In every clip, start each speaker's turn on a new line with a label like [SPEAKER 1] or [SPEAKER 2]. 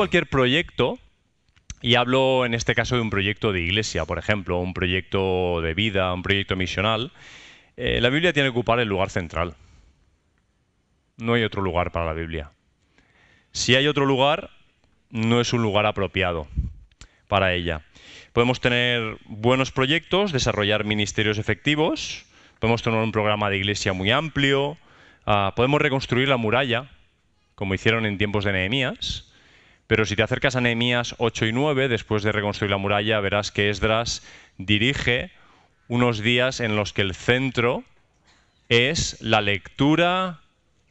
[SPEAKER 1] cualquier proyecto, y hablo en este caso de un proyecto de iglesia, por ejemplo, un proyecto de vida, un proyecto misional, eh, la Biblia tiene que ocupar el lugar central. No hay otro lugar para la Biblia. Si hay otro lugar, no es un lugar apropiado para ella. Podemos tener buenos proyectos, desarrollar ministerios efectivos, podemos tener un programa de iglesia muy amplio, ah, podemos reconstruir la muralla, como hicieron en tiempos de Nehemías, pero si te acercas a Nehemías 8 y 9, después de reconstruir la muralla, verás que Esdras dirige unos días en los que el centro es la lectura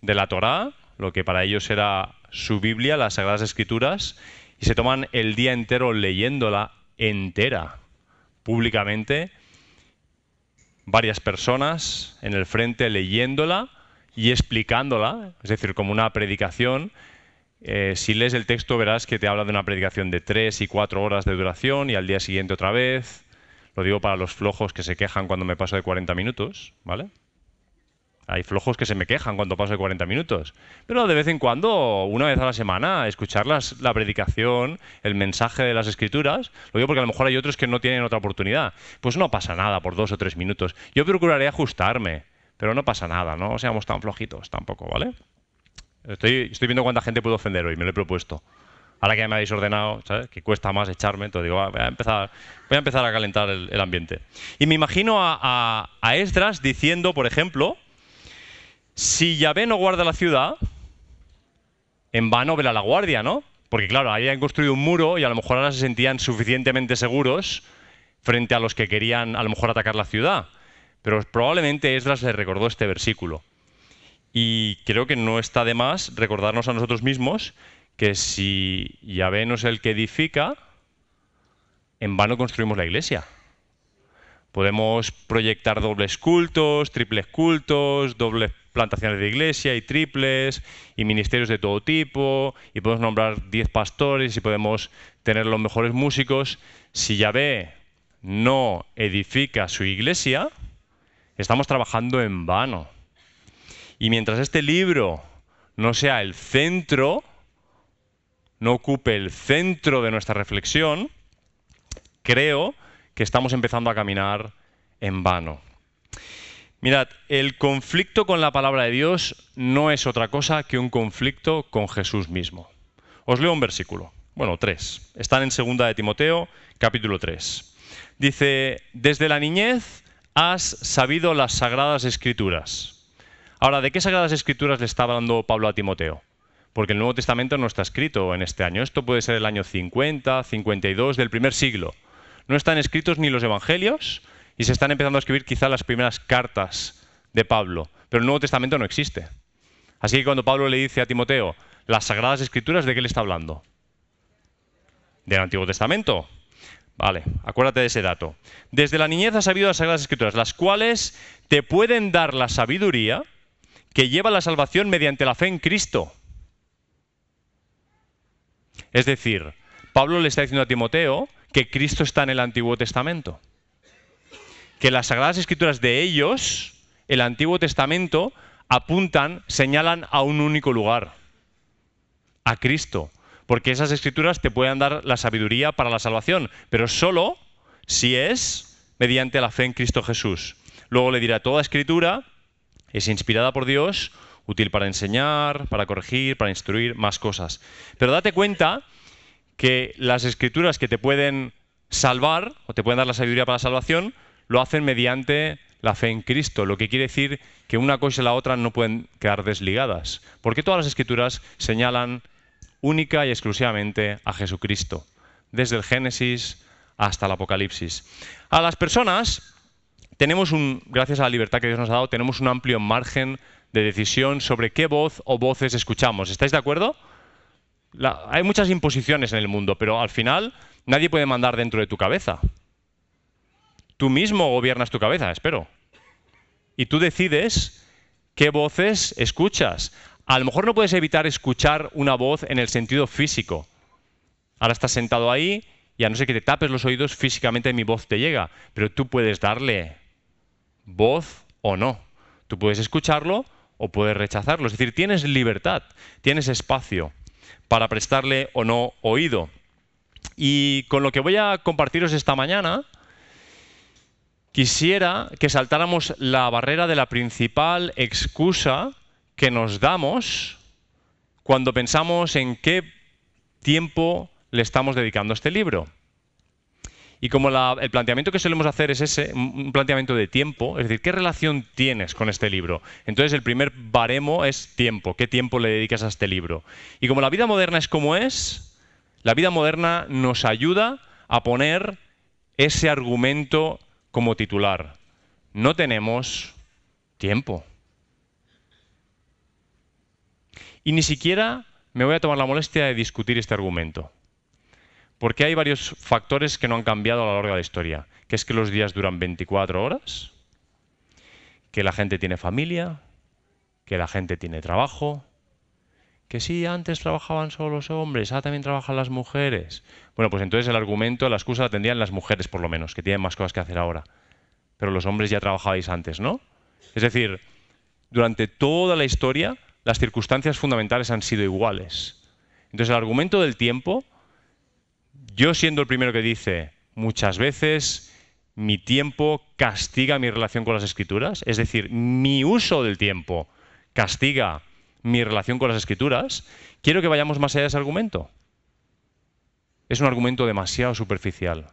[SPEAKER 1] de la Torá, lo que para ellos era su Biblia, las Sagradas Escrituras, y se toman el día entero leyéndola entera, públicamente, varias personas en el frente leyéndola y explicándola, es decir, como una predicación. Eh, si lees el texto verás que te habla de una predicación de tres y cuatro horas de duración y al día siguiente otra vez. Lo digo para los flojos que se quejan cuando me paso de 40 minutos, ¿vale? Hay flojos que se me quejan cuando paso de 40 minutos. Pero de vez en cuando, una vez a la semana, escuchar la predicación, el mensaje de las escrituras, lo digo porque a lo mejor hay otros que no tienen otra oportunidad. Pues no pasa nada por dos o tres minutos. Yo procuraré ajustarme, pero no pasa nada, no seamos tan flojitos tampoco, ¿vale? Estoy, viendo cuánta gente puedo ofender hoy, me lo he propuesto. Ahora que me habéis ordenado, ¿sabes? Que cuesta más echarme, entonces digo, voy a empezar, voy a, empezar a calentar el, ambiente. Y me imagino a, Esdras diciendo, por ejemplo, si Yahvé no guarda la ciudad, en vano verá la guardia, ¿no? Porque claro, ahí han construido un muro y a lo mejor ahora se sentían suficientemente seguros frente a los que querían a lo mejor atacar la ciudad. Pero probablemente Esdras les recordó este versículo. Y creo que no está de más recordarnos a nosotros mismos que si Yahvé no es el que edifica, en vano construimos la iglesia. Podemos proyectar dobles cultos, triples cultos, dobles plantaciones de iglesia y triples y ministerios de todo tipo y podemos nombrar 10 pastores y podemos tener los mejores músicos. Si Yahvé no edifica su iglesia, estamos trabajando en vano. Y mientras este libro no sea el centro, no ocupe el centro de nuestra reflexión, creo que estamos empezando a caminar en vano. Mirad, el conflicto con la palabra de Dios no es otra cosa que un conflicto con Jesús mismo. Os leo un versículo, bueno, tres. Están en segunda de Timoteo, capítulo 3. Dice, desde la niñez has sabido las sagradas escrituras. Ahora, ¿de qué sagradas escrituras le está hablando Pablo a Timoteo? Porque el Nuevo Testamento no está escrito en este año. Esto puede ser el año 50, 52 del primer siglo. No están escritos ni los evangelios, y se están empezando a escribir quizá las primeras cartas de Pablo, pero el Nuevo Testamento no existe. Así que cuando Pablo le dice a Timoteo, las Sagradas Escrituras, ¿de qué le está hablando? Del Antiguo Testamento. Vale, acuérdate de ese dato. Desde la niñez has sabido las Sagradas Escrituras, las cuales te pueden dar la sabiduría que lleva la salvación mediante la fe en Cristo. Es decir, Pablo le está diciendo a Timoteo que Cristo está en el Antiguo Testamento que las Sagradas Escrituras de ellos, el Antiguo Testamento, apuntan, señalan a un único lugar, a Cristo. Porque esas escrituras te pueden dar la sabiduría para la salvación, pero solo si es mediante la fe en Cristo Jesús. Luego le dirá, toda escritura es inspirada por Dios, útil para enseñar, para corregir, para instruir, más cosas. Pero date cuenta que las escrituras que te pueden salvar o te pueden dar la sabiduría para la salvación lo hacen mediante la fe en Cristo, lo que quiere decir que una cosa y la otra no pueden quedar desligadas, porque todas las escrituras señalan única y exclusivamente a Jesucristo, desde el Génesis hasta el Apocalipsis. A las personas tenemos un, gracias a la libertad que Dios nos ha dado, tenemos un amplio margen de decisión sobre qué voz o voces escuchamos. ¿Estáis de acuerdo? hay muchas imposiciones en el mundo, pero al final nadie puede mandar dentro de tu cabeza. Tú mismo gobiernas tu cabeza, espero. Y tú decides qué voces escuchas. A lo mejor no puedes evitar escuchar una voz en el sentido físico. Ahora estás sentado ahí y a no ser que te tapes los oídos, físicamente mi voz te llega. Pero tú puedes darle voz o no. Tú puedes escucharlo o puedes rechazarlo. Es decir, tienes libertad, tienes espacio para prestarle o no oído. Y con lo que voy a compartiros esta mañana, quisiera que saltáramos la barrera de la principal excusa que nos damos cuando pensamos en qué tiempo le estamos dedicando a este libro. Y como el planteamiento que solemos hacer es ese, un planteamiento de tiempo, es decir, ¿qué relación tienes con este libro? Entonces el primer baremo es tiempo, ¿qué tiempo le dedicas a este libro? Y como la vida moderna es como es, la vida moderna nos ayuda a poner ese argumento como titular. No tenemos tiempo. Y ni siquiera me voy a tomar la molestia de discutir este argumento. Porque hay varios factores que no han cambiado a lo largo de la historia. Que es que los días duran 24 horas, que la gente tiene familia, que la gente tiene trabajo, que sí, antes trabajaban solo los hombres, ahora también trabajan las mujeres. Bueno, pues entonces el argumento, la excusa la tendrían las mujeres por lo menos, que tienen más cosas que hacer ahora. Pero los hombres ya trabajabais antes, ¿no? Es decir, durante toda la historia las circunstancias fundamentales han sido iguales. Entonces el argumento del tiempo, yo siendo el primero que dice, muchas veces mi tiempo castiga mi relación con las escrituras, es decir, mi uso del tiempo castiga mi relación con las escrituras, quiero que vayamos más allá de ese argumento. Es un argumento demasiado superficial,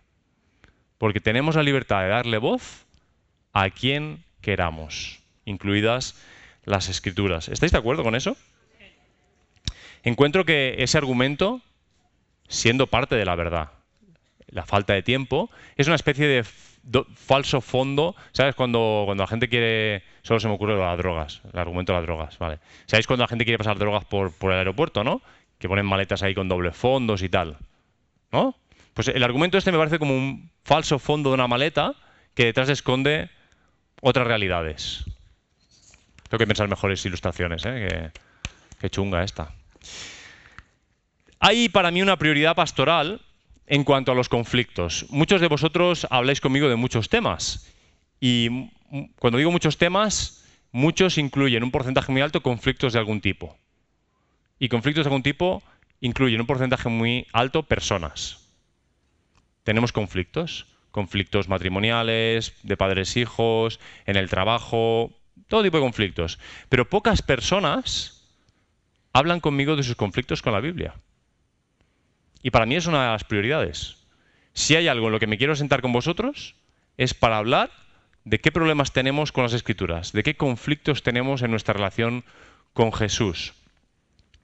[SPEAKER 1] porque tenemos la libertad de darle voz a quien queramos, incluidas las escrituras. ¿Estáis de acuerdo con eso? Encuentro que ese argumento, siendo parte de la verdad, la falta de tiempo, es una especie de falso fondo. ¿Sabes? Cuando, cuando la gente quiere. Solo se me ocurre las drogas, el argumento de las drogas, ¿vale? ¿Sabéis cuando la gente quiere pasar drogas por, por el aeropuerto, ¿no? Que ponen maletas ahí con doble fondos y tal. ¿No? Pues el argumento este me parece como un falso fondo de una maleta que detrás esconde otras realidades. Tengo que pensar mejores ilustraciones, ¿eh? Qué, chunga esta. Hay para mí una prioridad pastoral en cuanto a los conflictos. Muchos de vosotros habláis conmigo de muchos temas. Y cuando digo muchos temas, muchos incluyen un porcentaje muy alto conflictos de algún tipo. Y conflictos de algún tipo incluyen un porcentaje muy alto personas. Tenemos conflictos, conflictos matrimoniales, de padres-hijos, en el trabajo, todo tipo de conflictos. Pero pocas personas hablan conmigo de sus conflictos con la Biblia. Y para mí es una de las prioridades. Si hay algo en lo que me quiero sentar con vosotros, es para hablar de qué problemas tenemos con las escrituras, de qué conflictos tenemos en nuestra relación con Jesús.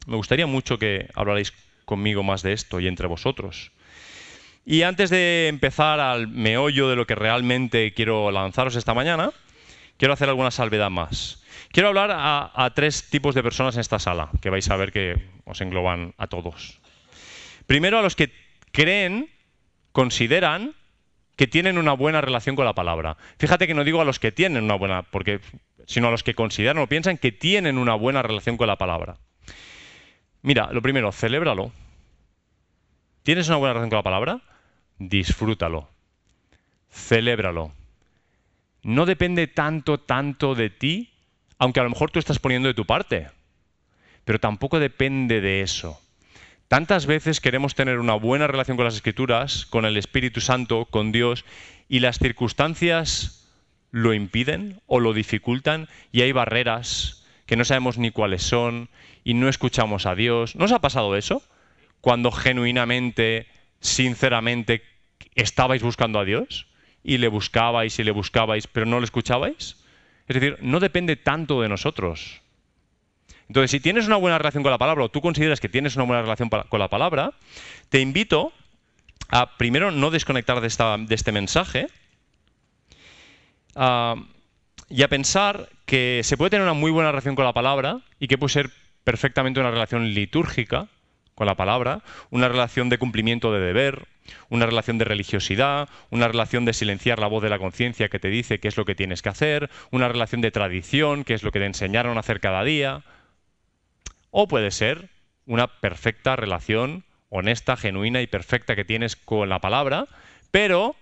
[SPEAKER 1] Me gustaría mucho que hablarais conmigo más de esto y entre vosotros. Y antes de empezar al meollo de lo que realmente quiero lanzaros esta mañana, quiero hacer alguna salvedad más. Quiero hablar a, tres tipos de personas en esta sala, que vais a ver que os engloban a todos. Primero a los que creen, consideran que tienen una buena relación con la palabra. Fíjate que no digo a los que tienen una buena, porque, sino a los que consideran o piensan que tienen una buena relación con la palabra. Mira, lo primero, celébralo. ¿Tienes una buena relación con la palabra? Disfrútalo. Celébralo no depende tanto, tanto de ti, aunque a lo mejor tú estás poniendo de tu parte, pero tampoco depende de eso. Tantas veces queremos tener una buena relación con las escrituras, con el Espíritu Santo, con Dios, y las circunstancias lo impiden o lo dificultan y hay barreras que no sabemos ni cuáles son y no escuchamos a Dios. ¿No os ha pasado eso? Cuando genuinamente, sinceramente, estabais buscando a Dios y le buscabais y le buscabais, pero no le escuchabais? Es decir, no depende tanto de nosotros. Entonces, si tienes una buena relación con la palabra o tú consideras que tienes una buena relación con la palabra, te invito a primero no desconectar de, este mensaje y a pensar que se puede tener una muy buena relación con la palabra y que puede ser perfectamente una relación litúrgica con la palabra, una relación de cumplimiento de deber, una relación de religiosidad, una relación de silenciar la voz de la conciencia que te dice qué es lo que tienes que hacer, una relación de tradición, qué es lo que te enseñaron a hacer cada día. O puede ser una perfecta relación honesta, genuina y perfecta que tienes con la palabra, pero,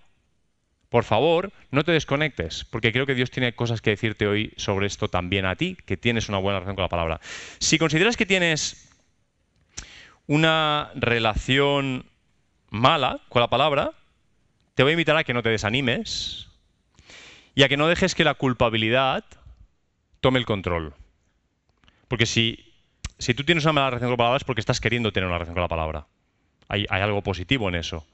[SPEAKER 1] por favor, no te desconectes, porque creo que Dios tiene cosas que decirte hoy sobre esto también a ti, que tienes una buena relación con la palabra. Si consideras que tienes una relación mala con la palabra, te voy a invitar a que no te desanimes y a que no dejes que la culpabilidad tome el control. Porque si, si tú tienes una mala relación con la palabra es porque estás queriendo tener una relación con la palabra. Hay, algo positivo en eso.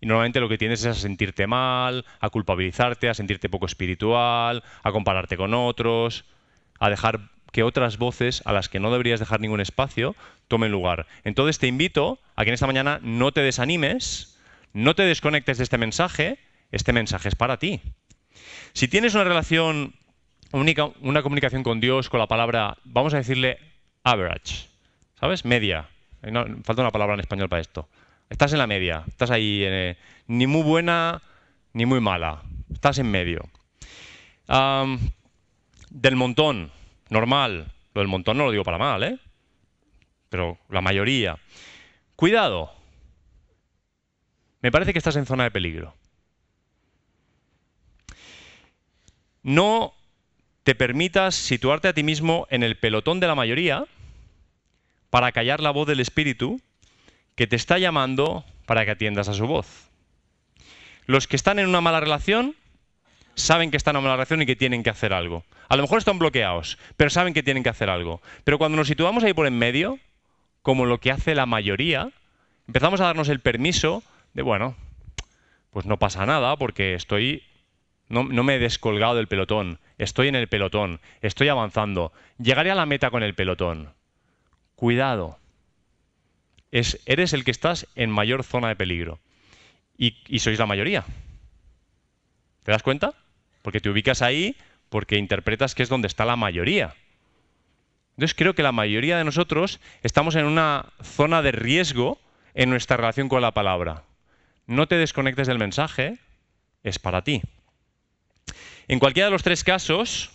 [SPEAKER 1] Y normalmente lo que tienes es a sentirte mal, a culpabilizarte, a sentirte poco espiritual, a compararte con otros, a dejar que otras voces a las que no deberías dejar ningún espacio tomen lugar. Entonces te invito a que en esta mañana no te desanimes, no te desconectes de este mensaje, este mensaje es para ti. Si tienes una relación única, una comunicación con Dios, con la palabra, vamos a decirle average, ¿sabes? Media. falta una palabra en español para esto. Estás en la media, estás ahí, eh, ni muy buena ni muy mala, estás en medio. del montón, normal, lo del montón no lo digo para mal, ¿eh? pero la mayoría. Cuidado, me parece que estás en zona de peligro. No te permitas situarte a ti mismo en el pelotón de la mayoría para callar la voz del Espíritu que te está llamando para que atiendas a su voz. Los que están en una mala relación saben que están en una mala relación y que tienen que hacer algo. A lo mejor están bloqueados, pero saben que tienen que hacer algo. Pero cuando nos situamos ahí por en medio, como lo que hace la mayoría, empezamos a darnos el permiso de, bueno, pues no pasa nada porque estoy, no, no me he descolgado del pelotón, estoy en el pelotón, estoy avanzando, llegaré a la meta con el pelotón. Cuidado, eres el que estás en mayor zona de peligro. Y, y sois la mayoría. ¿Te das cuenta? Porque te ubicas ahí porque interpretas que es donde está la mayoría. Entonces creo que la mayoría de nosotros estamos en una zona de riesgo en nuestra relación con la palabra. No te desconectes del mensaje, es para ti. En cualquiera de los tres casos,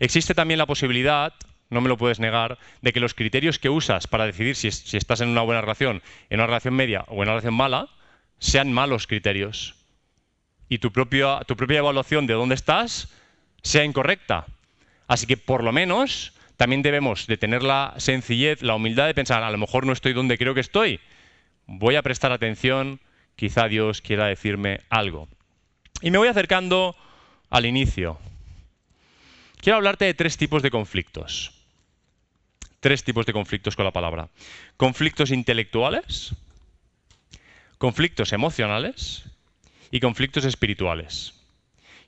[SPEAKER 1] existe también la posibilidad no me lo puedes negar, de que los criterios que usas para decidir si, estás en una buena relación, en una relación media o en una relación mala, sean malos criterios. Y tu, propia, tu propia evaluación de dónde estás sea incorrecta. Así que por lo menos también debemos de tener la sencillez, la humildad de pensar, a lo mejor no estoy donde creo que estoy. Voy a prestar atención, quizá Dios quiera decirme algo. Y me voy acercando al inicio. Quiero hablarte de tres tipos de conflictos tres tipos de conflictos con la palabra. Conflictos intelectuales, conflictos emocionales y conflictos espirituales.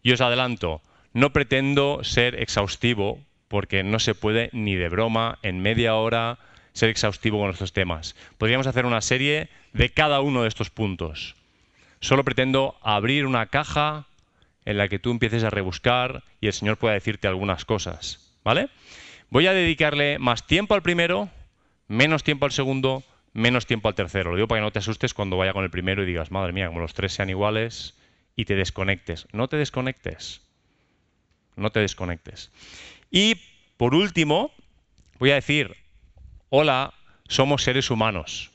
[SPEAKER 1] Y os adelanto, no pretendo ser exhaustivo porque no se puede ni de broma en media hora ser exhaustivo con estos temas. Podríamos hacer una serie de cada uno de estos puntos. Solo pretendo abrir una caja en la que tú empieces a rebuscar y el Señor pueda decirte algunas cosas. ¿Vale? Voy a dedicarle más tiempo al primero, menos tiempo al segundo, menos tiempo al tercero. Lo digo para que no te asustes cuando vaya con el primero y digas, madre mía, como los tres sean iguales y te desconectes. No te desconectes. No te desconectes. Y por último, voy a decir, hola, somos seres humanos.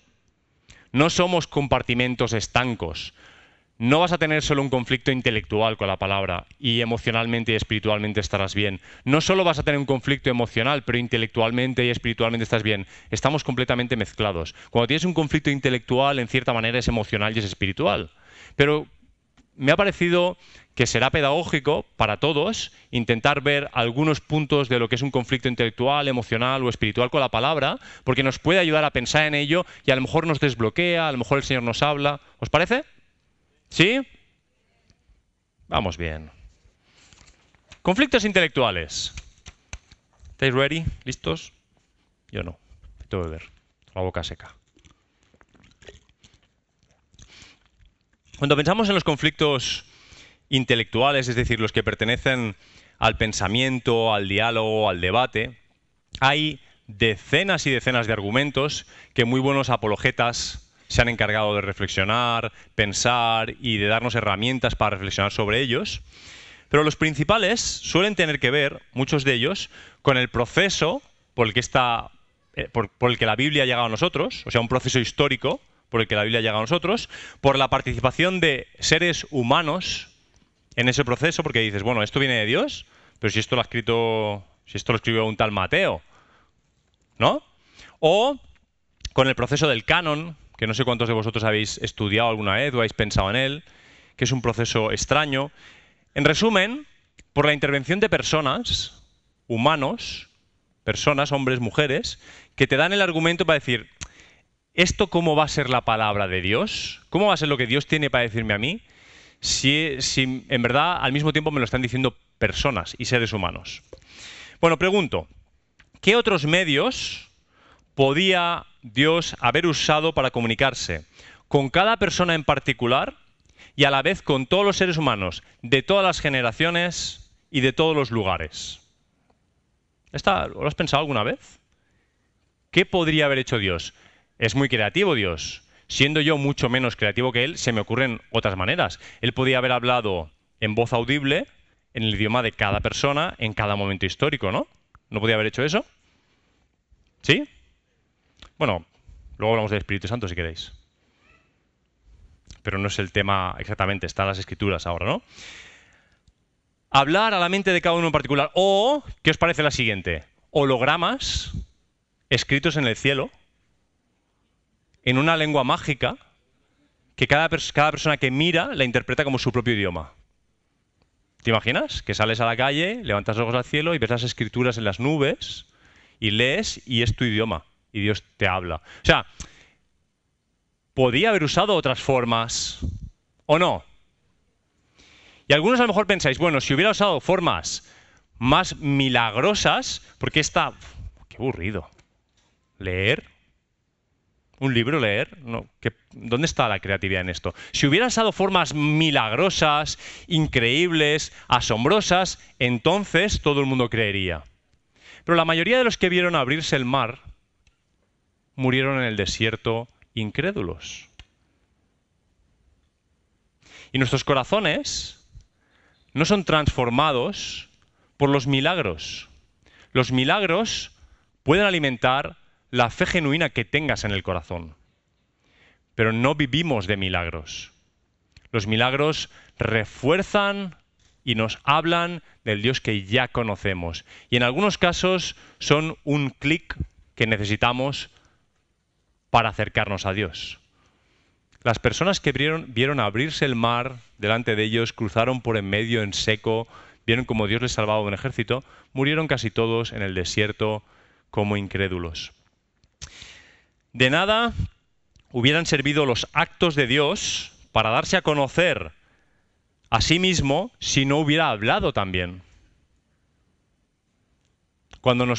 [SPEAKER 1] No somos compartimentos estancos no vas a tener solo un conflicto intelectual con la palabra y emocionalmente y espiritualmente estarás bien. No solo vas a tener un conflicto emocional, pero intelectualmente y espiritualmente estás bien. Estamos completamente mezclados. Cuando tienes un conflicto intelectual, en cierta manera es emocional y es espiritual. Pero me ha parecido que será pedagógico para todos intentar ver algunos puntos de lo que es un conflicto intelectual, emocional o espiritual con la palabra, porque nos puede ayudar a pensar en ello y a lo mejor nos desbloquea, a lo mejor el Señor nos habla. ¿Os parece? ¿Sí? Vamos bien. Conflictos intelectuales. ¿Estáis ready? ¿Listos? Yo no. Tengo que beber. La boca seca. Cuando pensamos en los conflictos intelectuales, es decir, los que pertenecen al pensamiento, al diálogo, al debate, hay decenas y decenas de argumentos que muy buenos apologetas se han encargado de reflexionar, pensar y de darnos herramientas para reflexionar sobre ellos. Pero los principales suelen tener que ver, muchos de ellos, con el proceso por el que, está, eh, por, el que la Biblia ha llegado a nosotros, o sea, un proceso histórico por el que la Biblia ha llegado a nosotros, por la participación de seres humanos en ese proceso, porque dices, bueno, esto viene de Dios, pero si esto lo ha escrito, si esto lo escribió un tal Mateo, ¿no? O con el proceso del canon, que no sé cuántos de vosotros habéis estudiado alguna vez o habéis pensado en él, que es un proceso extraño. En resumen, por la intervención de personas, humanos, personas, hombres, mujeres, que te dan el argumento para decir, ¿esto cómo va a ser la palabra de Dios? ¿Cómo va a ser lo que Dios tiene para decirme a mí? Si, si en verdad al mismo tiempo me lo están diciendo personas y seres humanos. Bueno, pregunto, ¿qué otros medios podía Dios haber usado para comunicarse con cada persona en particular y a la vez con todos los seres humanos de todas las generaciones y de todos los lugares? ¿Lo has pensado alguna vez? ¿Qué podría haber hecho Dios? Es muy creativo Dios. Siendo yo mucho menos creativo que Él, se me ocurren otras maneras. Él podía haber hablado en voz audible, en el idioma de cada persona, en cada momento histórico, ¿no? ¿No podía haber hecho eso? ¿Sí? Bueno, luego hablamos del Espíritu Santo si queréis. Pero no es el tema exactamente, están las escrituras ahora, ¿no? Hablar a la mente de cada uno en particular. O, ¿qué os parece la siguiente? Hologramas escritos en el cielo, en una lengua mágica, que cada, cada persona que mira la interpreta como su propio idioma. ¿Te imaginas? Que sales a la calle, levantas los ojos al cielo y ves las escrituras en las nubes y lees y es tu idioma y Dios te habla. O sea, podía haber usado otras formas o no. Y algunos a lo mejor pensáis, bueno, si hubiera usado formas más milagrosas, porque está... Qué aburrido. Leer. Un libro leer. No, ¿Dónde está la creatividad en esto? Si hubiera usado formas milagrosas, increíbles, asombrosas, entonces todo el mundo creería. Pero la mayoría de los que vieron abrirse el mar murieron en el desierto incrédulos. Y nuestros corazones no son transformados por los milagros. Los milagros pueden alimentar la fe genuina que tengas en el corazón. Pero no vivimos de milagros. Los milagros refuerzan y nos hablan del Dios que ya conocemos. Y en algunos casos son un clic que necesitamos para acercarnos a Dios. Las personas que vieron, abrirse el mar delante de ellos, cruzaron por en medio en seco, vieron como Dios les salvaba un ejército, murieron casi todos en el desierto como incrédulos. De nada hubieran servido los actos de Dios para darse a conocer a sí mismo si no hubiera hablado también. Cuando,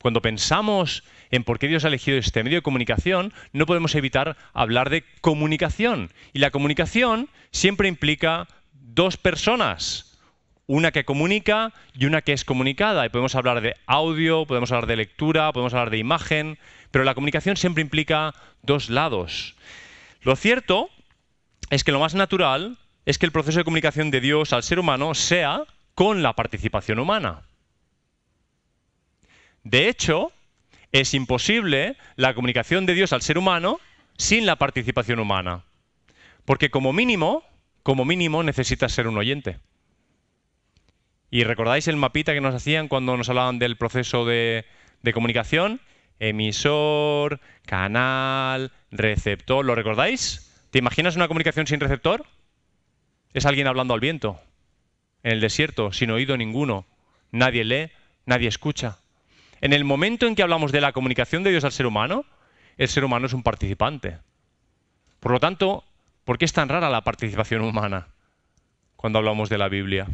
[SPEAKER 1] cuando pensamos en por qué Dios ha elegido este medio de comunicación, no podemos evitar hablar de comunicación. Y la comunicación siempre implica dos personas, una que comunica y una que es comunicada. Y podemos hablar de audio, podemos hablar de lectura, podemos hablar de imagen, pero la comunicación siempre implica dos lados. Lo cierto es que lo más natural es que el proceso de comunicación de Dios al ser humano sea con la participación humana. De hecho, es imposible la comunicación de Dios al ser humano sin la participación humana. Porque como mínimo, como mínimo necesitas ser un oyente. ¿Y recordáis el mapita que nos hacían cuando nos hablaban del proceso de, de comunicación? Emisor, canal, receptor, ¿lo recordáis? ¿Te imaginas una comunicación sin receptor? Es alguien hablando al viento, en el desierto, sin oído ninguno. Nadie lee, nadie escucha. En el momento en que hablamos de la comunicación de Dios al ser humano, el ser humano es un participante. Por lo tanto, ¿por qué es tan rara la participación humana cuando hablamos de la Biblia?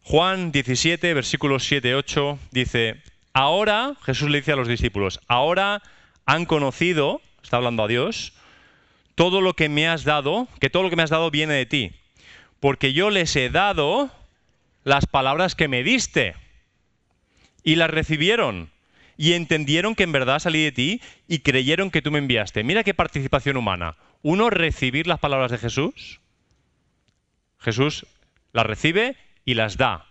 [SPEAKER 1] Juan 17, versículos 7, 8, dice, ahora, Jesús le dice a los discípulos, ahora han conocido, está hablando a Dios, todo lo que me has dado, que todo lo que me has dado viene de ti, porque yo les he dado las palabras que me diste y las recibieron y entendieron que en verdad salí de ti y creyeron que tú me enviaste. Mira qué participación humana. Uno, recibir las palabras de Jesús. Jesús las recibe y las da.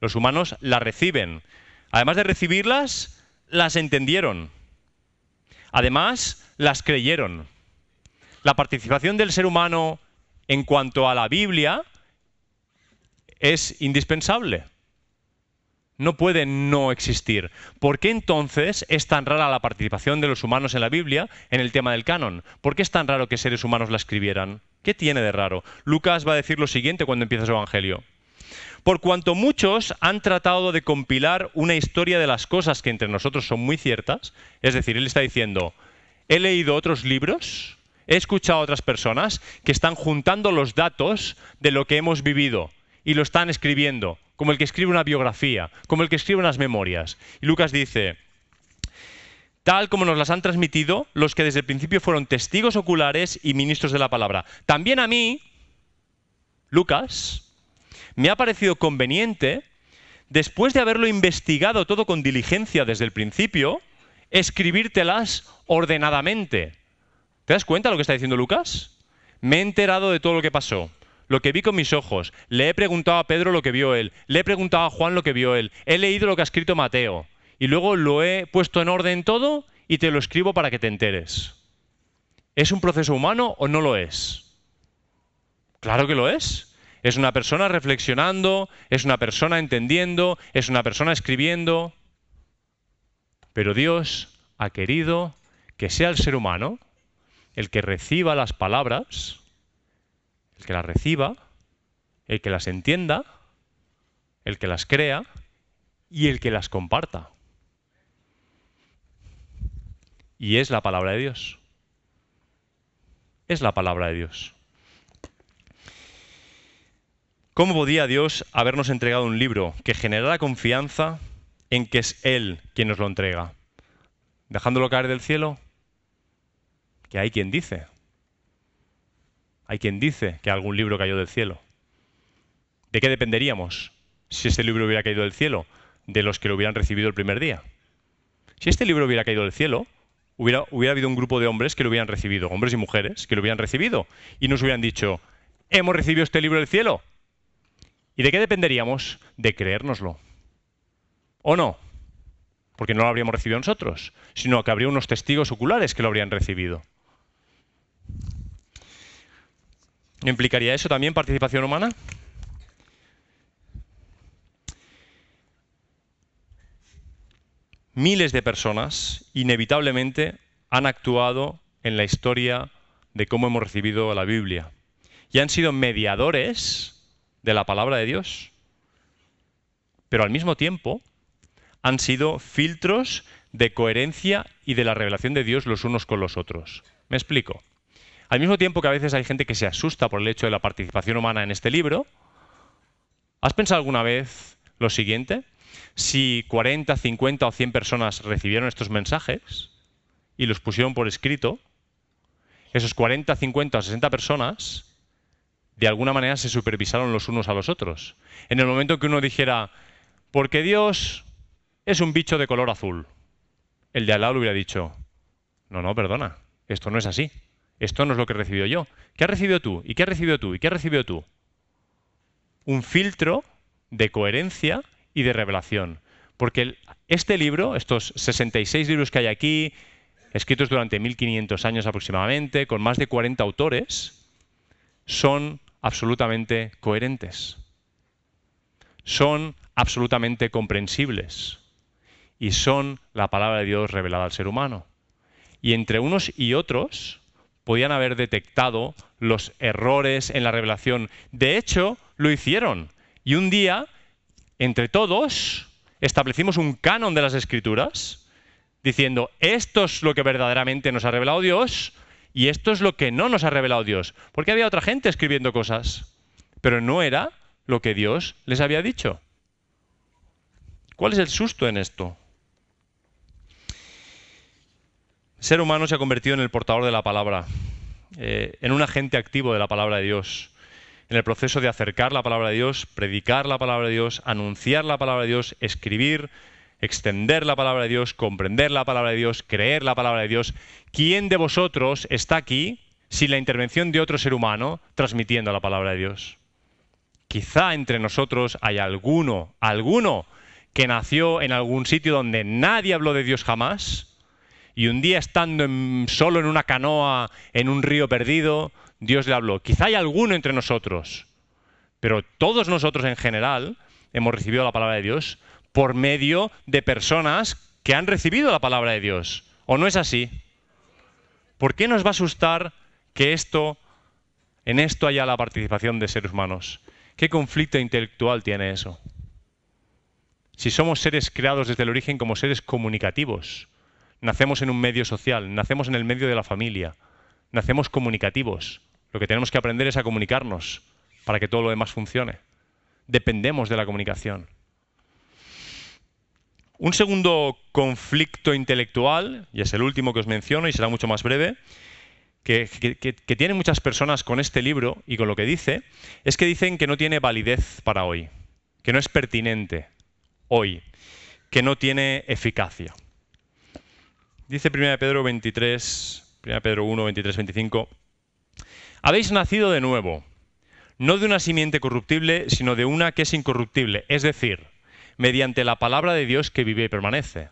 [SPEAKER 1] Los humanos las reciben. Además de recibirlas, las entendieron. Además, las creyeron. La participación del ser humano en cuanto a la Biblia es indispensable. No puede no existir. ¿Por qué entonces es tan rara la participación de los humanos en la Biblia en el tema del canon? ¿Por qué es tan raro que seres humanos la escribieran? ¿Qué tiene de raro? Lucas va a decir lo siguiente cuando empieza su Evangelio. Por cuanto muchos han tratado de compilar una historia de las cosas que entre nosotros son muy ciertas, es decir, él está diciendo, he leído otros libros, he escuchado a otras personas que están juntando los datos de lo que hemos vivido y lo están escribiendo, como el que escribe una biografía, como el que escribe unas memorias. Y Lucas dice, tal como nos las han transmitido los que desde el principio fueron testigos oculares y ministros de la palabra. También a mí, Lucas, me ha parecido conveniente, después de haberlo investigado todo con diligencia desde el principio, escribírtelas ordenadamente. ¿Te das cuenta de lo que está diciendo Lucas? Me he enterado de todo lo que pasó lo que vi con mis ojos, le he preguntado a Pedro lo que vio él, le he preguntado a Juan lo que vio él, he leído lo que ha escrito Mateo y luego lo he puesto en orden todo y te lo escribo para que te enteres. ¿Es un proceso humano o no lo es? Claro que lo es. Es una persona reflexionando, es una persona entendiendo, es una persona escribiendo. Pero Dios ha querido que sea el ser humano el que reciba las palabras el que las reciba, el que las entienda, el que las crea y el que las comparta. Y es la palabra de Dios. Es la palabra de Dios. ¿Cómo podía Dios habernos entregado un libro que generara confianza en que es Él quien nos lo entrega? ¿Dejándolo caer del cielo? Que hay quien dice, hay quien dice que algún libro cayó del cielo. ¿De qué dependeríamos si este libro hubiera caído del cielo? De los que lo hubieran recibido el primer día. Si este libro hubiera caído del cielo, hubiera, hubiera habido un grupo de hombres que lo hubieran recibido, hombres y mujeres que lo hubieran recibido, y nos hubieran dicho, hemos recibido este libro del cielo. ¿Y de qué dependeríamos? De creérnoslo. ¿O no? Porque no lo habríamos recibido nosotros, sino que habría unos testigos oculares que lo habrían recibido. ¿Implicaría eso también participación humana? Miles de personas inevitablemente han actuado en la historia de cómo hemos recibido la Biblia y han sido mediadores de la palabra de Dios, pero al mismo tiempo han sido filtros de coherencia y de la revelación de Dios los unos con los otros. ¿Me explico? Al mismo tiempo que a veces hay gente que se asusta por el hecho de la participación humana en este libro, ¿has pensado alguna vez lo siguiente? Si 40, 50 o 100 personas recibieron estos mensajes y los pusieron por escrito, esos 40, 50 o 60 personas de alguna manera se supervisaron los unos a los otros. En el momento que uno dijera, porque Dios es un bicho de color azul, el de al lado le hubiera dicho, no, no, perdona, esto no es así. Esto no es lo que he yo. ¿Qué has recibido tú? ¿Y qué has recibido tú? ¿Y qué has recibido tú? Un filtro de coherencia y de revelación. Porque este libro, estos 66 libros que hay aquí, escritos durante 1500 años aproximadamente, con más de 40 autores, son absolutamente coherentes. Son absolutamente comprensibles. Y son la palabra de Dios revelada al ser humano. Y entre unos y otros, podían haber detectado los errores en la revelación. De hecho, lo hicieron. Y un día, entre todos, establecimos un canon de las escrituras, diciendo, esto es lo que verdaderamente nos ha revelado Dios y esto es lo que no nos ha revelado Dios. Porque había otra gente escribiendo cosas, pero no era lo que Dios les había dicho. ¿Cuál es el susto en esto? Ser humano se ha convertido en el portador de la palabra, eh, en un agente activo de la palabra de Dios, en el proceso de acercar la palabra de Dios, predicar la palabra de Dios, anunciar la palabra de Dios, escribir, extender la palabra de Dios, comprender la palabra de Dios, creer la palabra de Dios. ¿Quién de vosotros está aquí sin la intervención de otro ser humano transmitiendo la palabra de Dios? Quizá entre nosotros hay alguno, alguno que nació en algún sitio donde nadie habló de Dios jamás y un día estando solo en una canoa en un río perdido, Dios le habló. Quizá hay alguno entre nosotros, pero todos nosotros en general hemos recibido la palabra de Dios por medio de personas que han recibido la palabra de Dios. ¿O no es así? ¿Por qué nos va a asustar que esto, en esto haya la participación de seres humanos? ¿Qué conflicto intelectual tiene eso? Si somos seres creados desde el origen como seres comunicativos, nacemos en un medio social, nacemos en el medio de la familia, nacemos comunicativos. Lo que tenemos que aprender es a comunicarnos para que todo lo demás funcione. Dependemos de la comunicación. Un segundo conflicto intelectual, y es el último que os menciono y será mucho más breve, que, que, tienen muchas personas con este libro y con lo que dice, es que dicen que no tiene validez para hoy, que no es pertinente hoy, que no tiene eficacia. Dice 1 Pedro 23, 1 Pedro 1, 23, 25, habéis nacido de nuevo, no de una simiente corruptible, sino de una que es incorruptible, es decir, mediante la palabra de Dios que vive y permanece.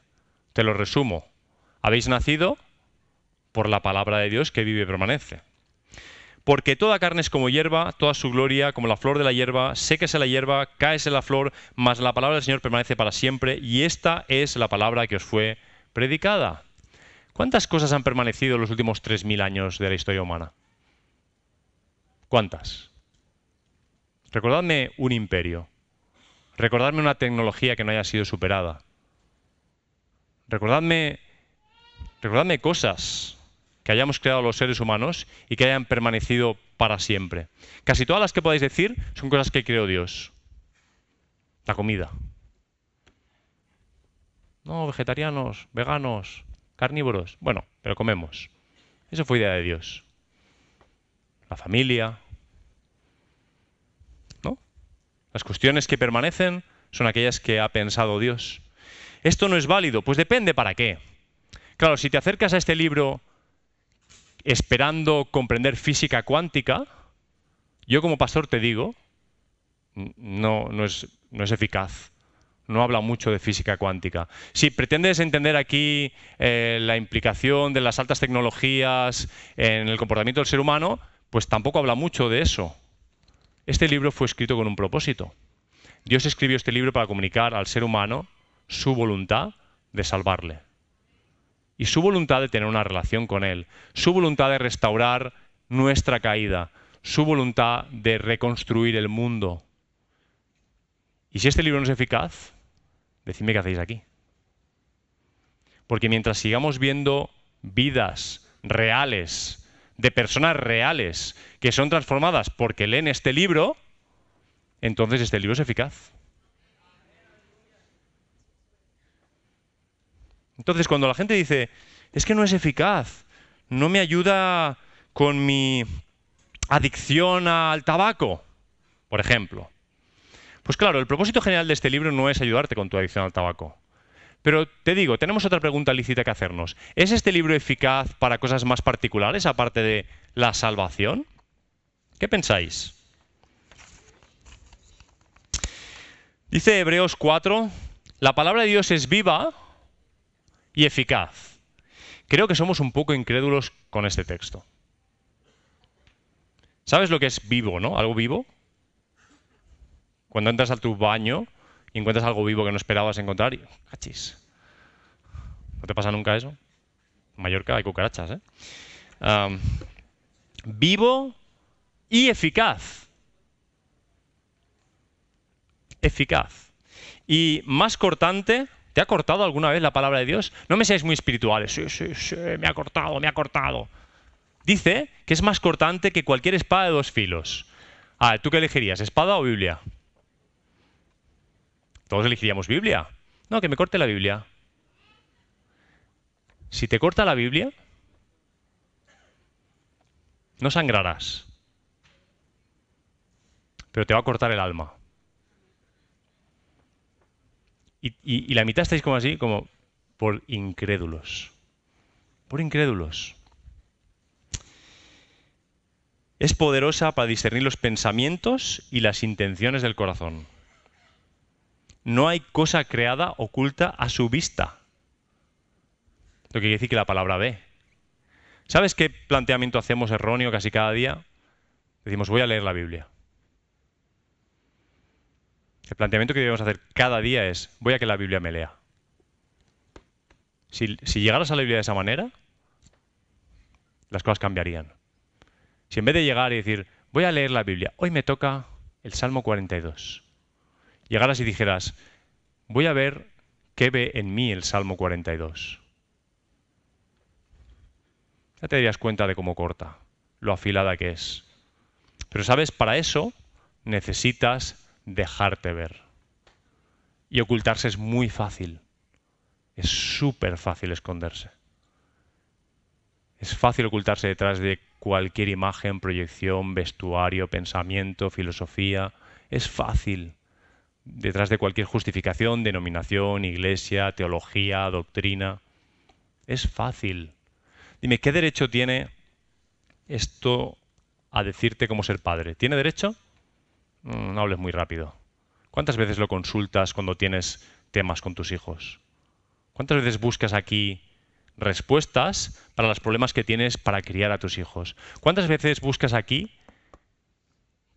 [SPEAKER 1] Te lo resumo. Habéis nacido por la palabra de Dios que vive y permanece. Porque toda carne es como hierba, toda su gloria como la flor de la hierba, séquese la hierba, cáese la flor, mas la palabra del Señor permanece para siempre, y esta es la palabra que os fue predicada. ¿Cuántas cosas han permanecido en los últimos 3.000 años de la historia humana? ¿Cuántas? Recordadme un imperio. Recordadme una tecnología que no haya sido superada. Recordadme, recordadme cosas que hayamos creado los seres humanos y que hayan permanecido para siempre. Casi todas las que podáis decir son cosas que creó Dios. La comida. No, vegetarianos, veganos, carnívoros. Bueno, pero comemos. Eso fue idea de Dios. La familia. ¿No? Las cuestiones que permanecen son aquellas que ha pensado Dios. ¿Esto no es válido? Pues depende para qué. Claro, si te acercas a este libro esperando comprender física cuántica, yo como pastor te digo, no, no, es, no es eficaz. No habla mucho de física cuántica. Si pretendes entender aquí eh, la implicación de las altas tecnologías en el comportamiento del ser humano, pues tampoco habla mucho de eso. Este libro fue escrito con un propósito. Dios escribió este libro para comunicar al ser humano su voluntad de salvarle y su voluntad de tener una relación con Él, su voluntad de restaurar nuestra caída, su voluntad de reconstruir el mundo. Y si este libro no es eficaz, decidme qué hacéis aquí. Porque mientras sigamos viendo vidas reales, de personas reales, que son transformadas porque leen este libro, entonces este libro es eficaz. Entonces, cuando la gente dice, es que no es eficaz, no me ayuda con mi adicción al tabaco, por ejemplo. Pues claro, el propósito general de este libro no es ayudarte con tu adicción al tabaco. Pero te digo, tenemos otra pregunta lícita que hacernos. ¿Es este libro eficaz para cosas más particulares, aparte de la salvación? ¿Qué pensáis? Dice Hebreos 4, la palabra de Dios es viva y eficaz. Creo que somos un poco incrédulos con este texto. ¿Sabes lo que es vivo, no? Algo vivo. Cuando entras a tu baño y encuentras algo vivo que no esperabas encontrar, y, ¡cachis! ¿No te pasa nunca eso? En Mallorca hay cucarachas, ¿eh? vivo y eficaz. Eficaz. Y más cortante, ¿Te ha cortado alguna vez la palabra de Dios? No me seáis muy espirituales. Sí, sí, sí, me ha cortado, me ha cortado. Dice que es más cortante que cualquier espada de dos filos. Ah, ¿tú qué elegirías? ¿Espada o Biblia? Todos elegiríamos Biblia. No, que me corte la Biblia. Si te corta la Biblia, no sangrarás, pero te va a cortar el alma. Y, la mitad estáis como así, como por incrédulos. Por incrédulos. Es poderosa para discernir los pensamientos y las intenciones del corazón. No hay cosa creada oculta a su vista. Lo que quiere decir que la palabra ve. ¿Sabes qué planteamiento hacemos erróneo casi cada día? Decimos, voy a leer la Biblia. El planteamiento que debemos hacer cada día es, voy a que la Biblia me lea. Si, llegaras a la Biblia de esa manera, las cosas cambiarían. Si en vez de llegar y decir, voy a leer la Biblia, hoy me toca el Salmo 42, llegaras y dijeras, voy a ver qué ve en mí el Salmo 42. Ya te darías cuenta de cómo corta, lo afilada que es. Pero sabes, para eso necesitas dejarte ver. Y ocultarse es muy fácil. Es súper fácil esconderse. Es fácil ocultarse detrás de cualquier imagen, proyección, vestuario, pensamiento, filosofía. Es fácil. Detrás de cualquier justificación, denominación, iglesia, teología, doctrina. Es fácil. Dime, ¿qué derecho tiene esto a decirte cómo ser padre? ¿Tiene derecho? Mm, no hables muy rápido. ¿Cuántas veces lo consultas cuando tienes temas con tus hijos? ¿Cuántas veces buscas aquí respuestas para los problemas que tienes para criar a tus hijos? ¿Cuántas veces buscas aquí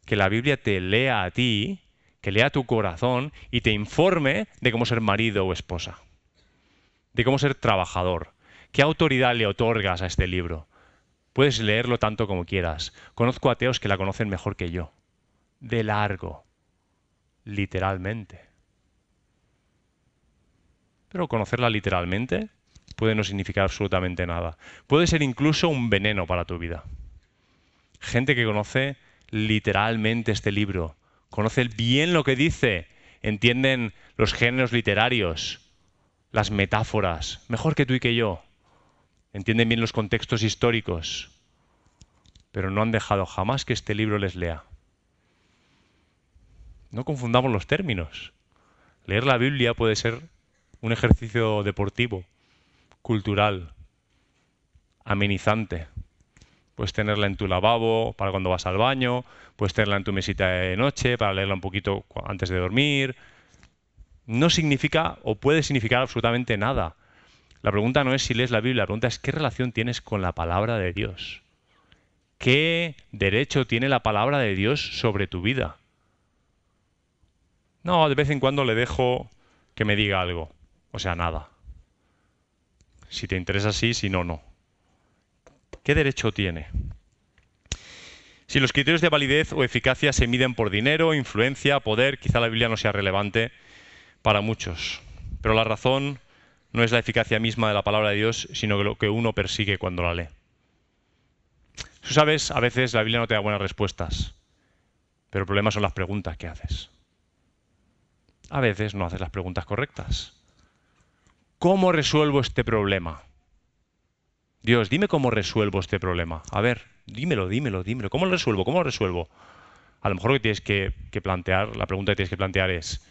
[SPEAKER 1] que la Biblia te lea a ti, que lea tu corazón y te informe de cómo ser marido o esposa? De cómo ser trabajador. ¿Qué autoridad le otorgas a este libro? Puedes leerlo tanto como quieras. Conozco ateos que la conocen mejor que yo. De largo. Literalmente. Pero conocerla literalmente puede no significar absolutamente nada. Puede ser incluso un veneno para tu vida. Gente que conoce literalmente este libro, conoce bien lo que dice, entienden los géneros literarios, las metáforas, mejor que tú y que yo, entienden bien los contextos históricos, pero no han dejado jamás que este libro les lea. No confundamos los términos. Leer la Biblia puede ser un ejercicio deportivo, cultural, amenizante. Puedes tenerla en tu lavabo para cuando vas al baño, puedes tenerla en tu mesita de noche para leerla un poquito antes de dormir. No significa o puede significar absolutamente nada. La pregunta no es si lees la Biblia, la pregunta es qué relación tienes con la palabra de Dios. ¿Qué derecho tiene la palabra de Dios sobre tu vida? No, de vez en cuando le dejo que me diga algo. O sea, nada. Si te interesa, sí, si no, no. ¿Qué derecho tiene? Si los criterios de validez o eficacia se miden por dinero, influencia, poder, quizá la Biblia no sea relevante para muchos. Pero la razón no es la eficacia misma de la palabra de Dios, sino lo que uno persigue cuando la lee. Tú sabes, a veces la Biblia no te da buenas respuestas, pero el problema son las preguntas que haces. A veces no haces las preguntas correctas. ¿Cómo resuelvo este problema? Dios, dime cómo resuelvo este problema. A ver, dímelo, dímelo, dímelo. ¿Cómo lo resuelvo? ¿Cómo lo resuelvo? A lo mejor lo que tienes que, plantear, la pregunta que tienes que plantear es,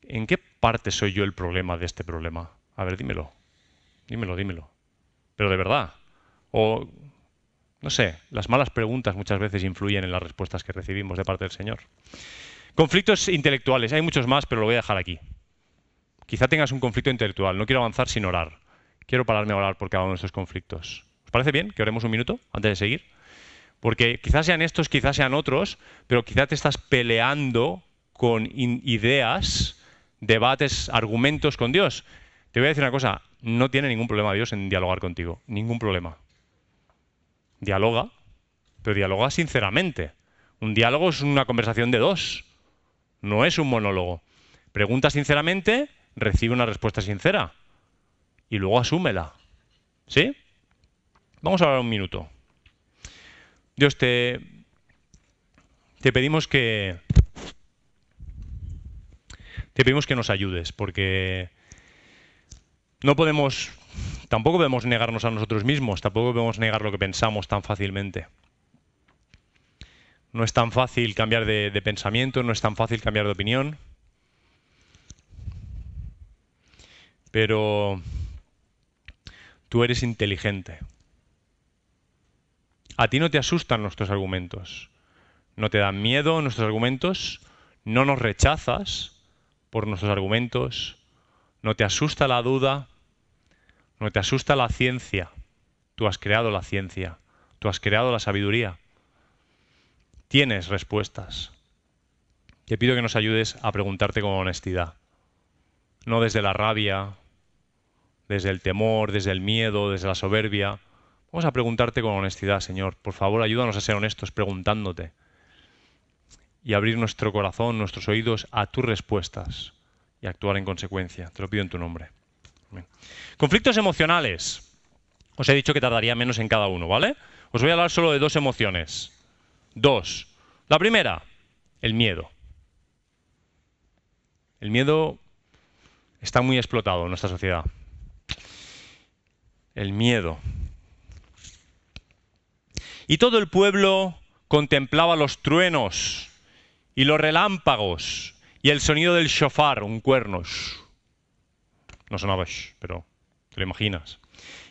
[SPEAKER 1] ¿en qué parte soy yo el problema de este problema? A ver, dímelo. Dímelo, dímelo. Pero de verdad. O, no sé, las malas preguntas muchas veces influyen en las respuestas que recibimos de parte del Señor. Conflictos intelectuales. Hay muchos más, pero lo voy a dejar aquí. Quizá tengas un conflicto intelectual. No quiero avanzar sin orar. Quiero pararme a orar por cada uno de estos conflictos. ¿Os parece bien que oremos un minuto antes de seguir? Porque quizás sean estos, quizás sean otros, pero quizá te estás peleando con ideas, debates, argumentos con Dios. Te voy a decir una cosa, no tiene ningún problema Dios en dialogar contigo, ningún problema. Dialoga, pero dialoga sinceramente. Un diálogo es una conversación de dos, no es un monólogo. Pregunta sinceramente recibe una respuesta sincera y luego asúmela. ¿Sí? Vamos a hablar un minuto. Dios, te, te pedimos que te pedimos que nos ayudes porque no podemos tampoco podemos negarnos a nosotros mismos, tampoco podemos negar lo que pensamos tan fácilmente. No es tan fácil cambiar de pensamiento, no es tan fácil cambiar de opinión. Pero tú eres inteligente. A ti no te asustan nuestros argumentos. No te dan miedo nuestros argumentos. No nos rechazas por nuestros argumentos. No te asusta la duda. No te asusta la ciencia. Tú has creado la ciencia. Tú has creado la sabiduría. Tienes respuestas. te pido que nos ayudes a preguntarte con honestidad. No desde la rabia, desde el temor, desde el miedo, desde la soberbia. Vamos a preguntarte con honestidad, Señor. Por favor, ayúdanos a ser honestos preguntándote y abrir nuestro corazón, nuestros oídos a tus respuestas y actuar en consecuencia. Te lo pido en tu nombre. Conflictos emocionales. Os he dicho que tardaría menos en cada uno, ¿vale? Os voy a hablar solo de dos emociones. Dos. La primera, el miedo. El miedo está muy explotado en nuestra sociedad. El miedo. Y todo el pueblo contemplaba los truenos y los relámpagos y el sonido del shofar, un cuerno. No sonaba, pero te lo imaginas.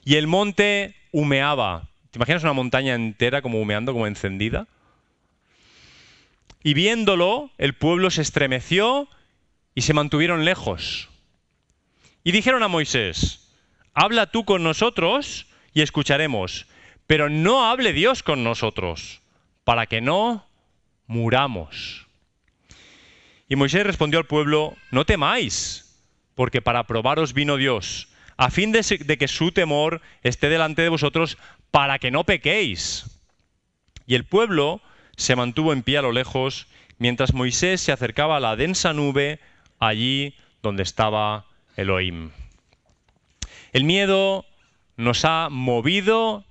[SPEAKER 1] Y el monte humeaba. ¿Te imaginas una montaña entera como humeando, como encendida? Y viéndolo, el pueblo se estremeció y se mantuvieron lejos. Y dijeron a Moisés, habla tú con nosotros y escucharemos, pero no hable Dios con nosotros, para que no muramos. Y Moisés respondió al pueblo, no temáis, porque para probaros vino Dios, a fin de, que su temor esté delante de vosotros, para que no pequéis. Y el pueblo se mantuvo en pie a lo lejos, mientras Moisés se acercaba a la densa nube allí donde estaba Elohim. El miedo nos ha movido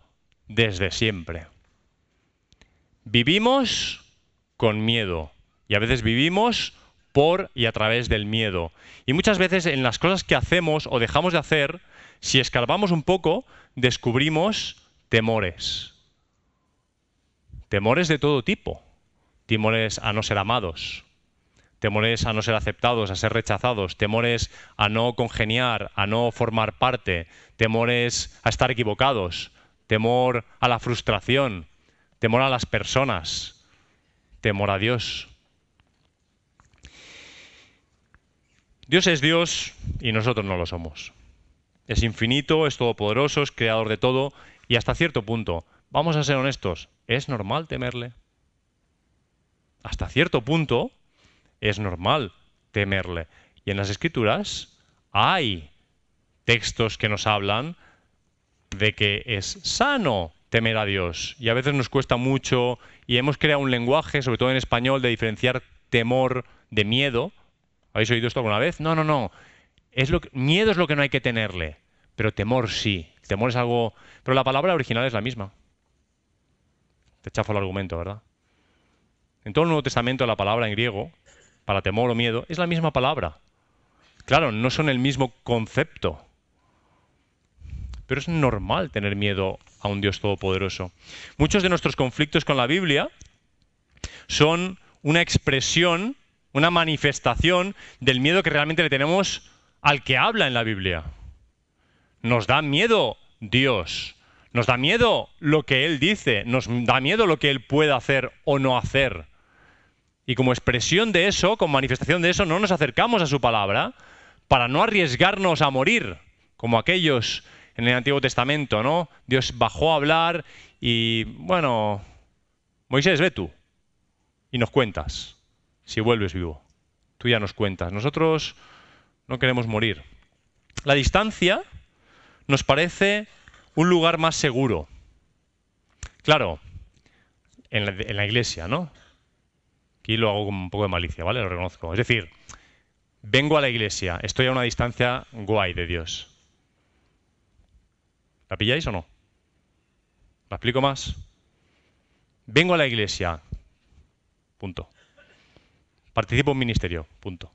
[SPEAKER 1] desde siempre. Vivimos con miedo y a veces vivimos por y a través del miedo. Y muchas veces en las cosas que hacemos o dejamos de hacer, si escarbamos un poco, descubrimos temores. Temores de todo tipo. Temores a no ser amados, temores a no ser aceptados, a ser rechazados, temores a no congeniar, a no formar parte, temores a estar equivocados, temor a la frustración, temor a las personas, temor a Dios. Dios es Dios y nosotros no lo somos. Es infinito, es todopoderoso, es creador de todo y hasta cierto punto, vamos a ser honestos, ¿es normal temerle? Hasta cierto punto, es normal temerle. Y en las escrituras hay textos que nos hablan de que es sano temer a Dios. Y a veces nos cuesta mucho y hemos creado un lenguaje, sobre todo en español, de diferenciar temor de miedo. ¿Habéis oído esto alguna vez? No, no, no. Miedo es lo que no hay que tenerle, pero temor sí. Temor es algo... Pero la palabra original es la misma. Te chafo el argumento, ¿verdad? En todo el Nuevo Testamento la palabra en griego para temor o miedo, es la misma palabra. Claro, no son el mismo concepto. Pero es normal tener miedo a un Dios todopoderoso. Muchos de nuestros conflictos con la Biblia son una expresión, una manifestación del miedo que realmente le tenemos al que habla en la Biblia. Nos da miedo Dios. Nos da miedo lo que Él dice. Nos da miedo lo que Él puede hacer o no hacer. Y como expresión de eso, como manifestación de eso, no nos acercamos a su palabra para no arriesgarnos a morir, como aquellos en el Antiguo Testamento, ¿no? Dios bajó a hablar y, bueno, Moisés, ve tú y nos cuentas si vuelves vivo. Tú ya nos cuentas. Nosotros no queremos morir. La distancia nos parece un lugar más seguro. Claro, en la, en la iglesia, ¿no? Aquí lo hago con un poco de malicia, ¿vale? Lo reconozco. Es decir, vengo a la iglesia, estoy a una distancia guay de Dios. ¿La pilláis o no? ¿La explico más? Vengo a la iglesia. Punto. Participo en ministerio. Punto.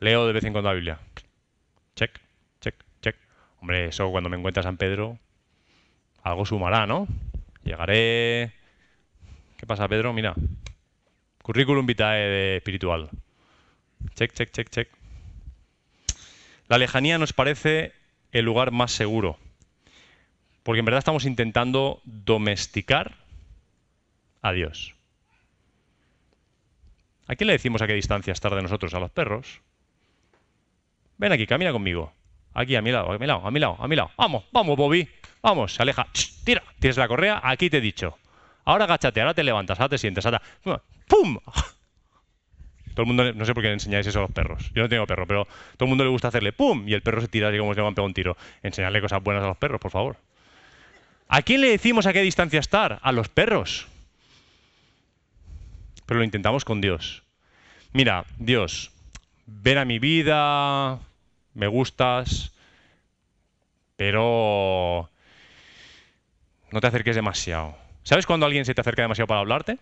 [SPEAKER 1] Leo de vez en cuando la Biblia. Check, check, check. Hombre, eso cuando me encuentre a San Pedro, algo sumará, ¿no? Llegaré. ¿Qué pasa, Pedro? Mira, Currículum vitae espiritual. Check, check, check, check. La lejanía nos parece el lugar más seguro. Porque en verdad estamos intentando domesticar a Dios. ¿A quién le decimos a qué distancia estar de nosotros? A los perros. Ven aquí, camina conmigo. Aquí, a mi lado, a mi lado, a mi lado, a mi lado. Vamos, vamos, Bobby. Vamos, se aleja. tira, tienes la correa, aquí te he dicho. Ahora agáchate, ahora te levantas, ahora te sientes, ahora... ¡Pum! Todo el mundo, no sé por qué enseñáis eso a los perros. Yo no tengo perro, pero todo el mundo le gusta hacerle ¡pum! y el perro se tira así como si le han un tiro. Enseñarle cosas buenas a los perros, por favor. ¿A quién le decimos a qué distancia estar? A los perros. Pero lo intentamos con Dios. Mira, Dios, ven a mi vida, me gustas, pero no te acerques demasiado. ¿Sabes cuando alguien se te acerca demasiado para hablarte?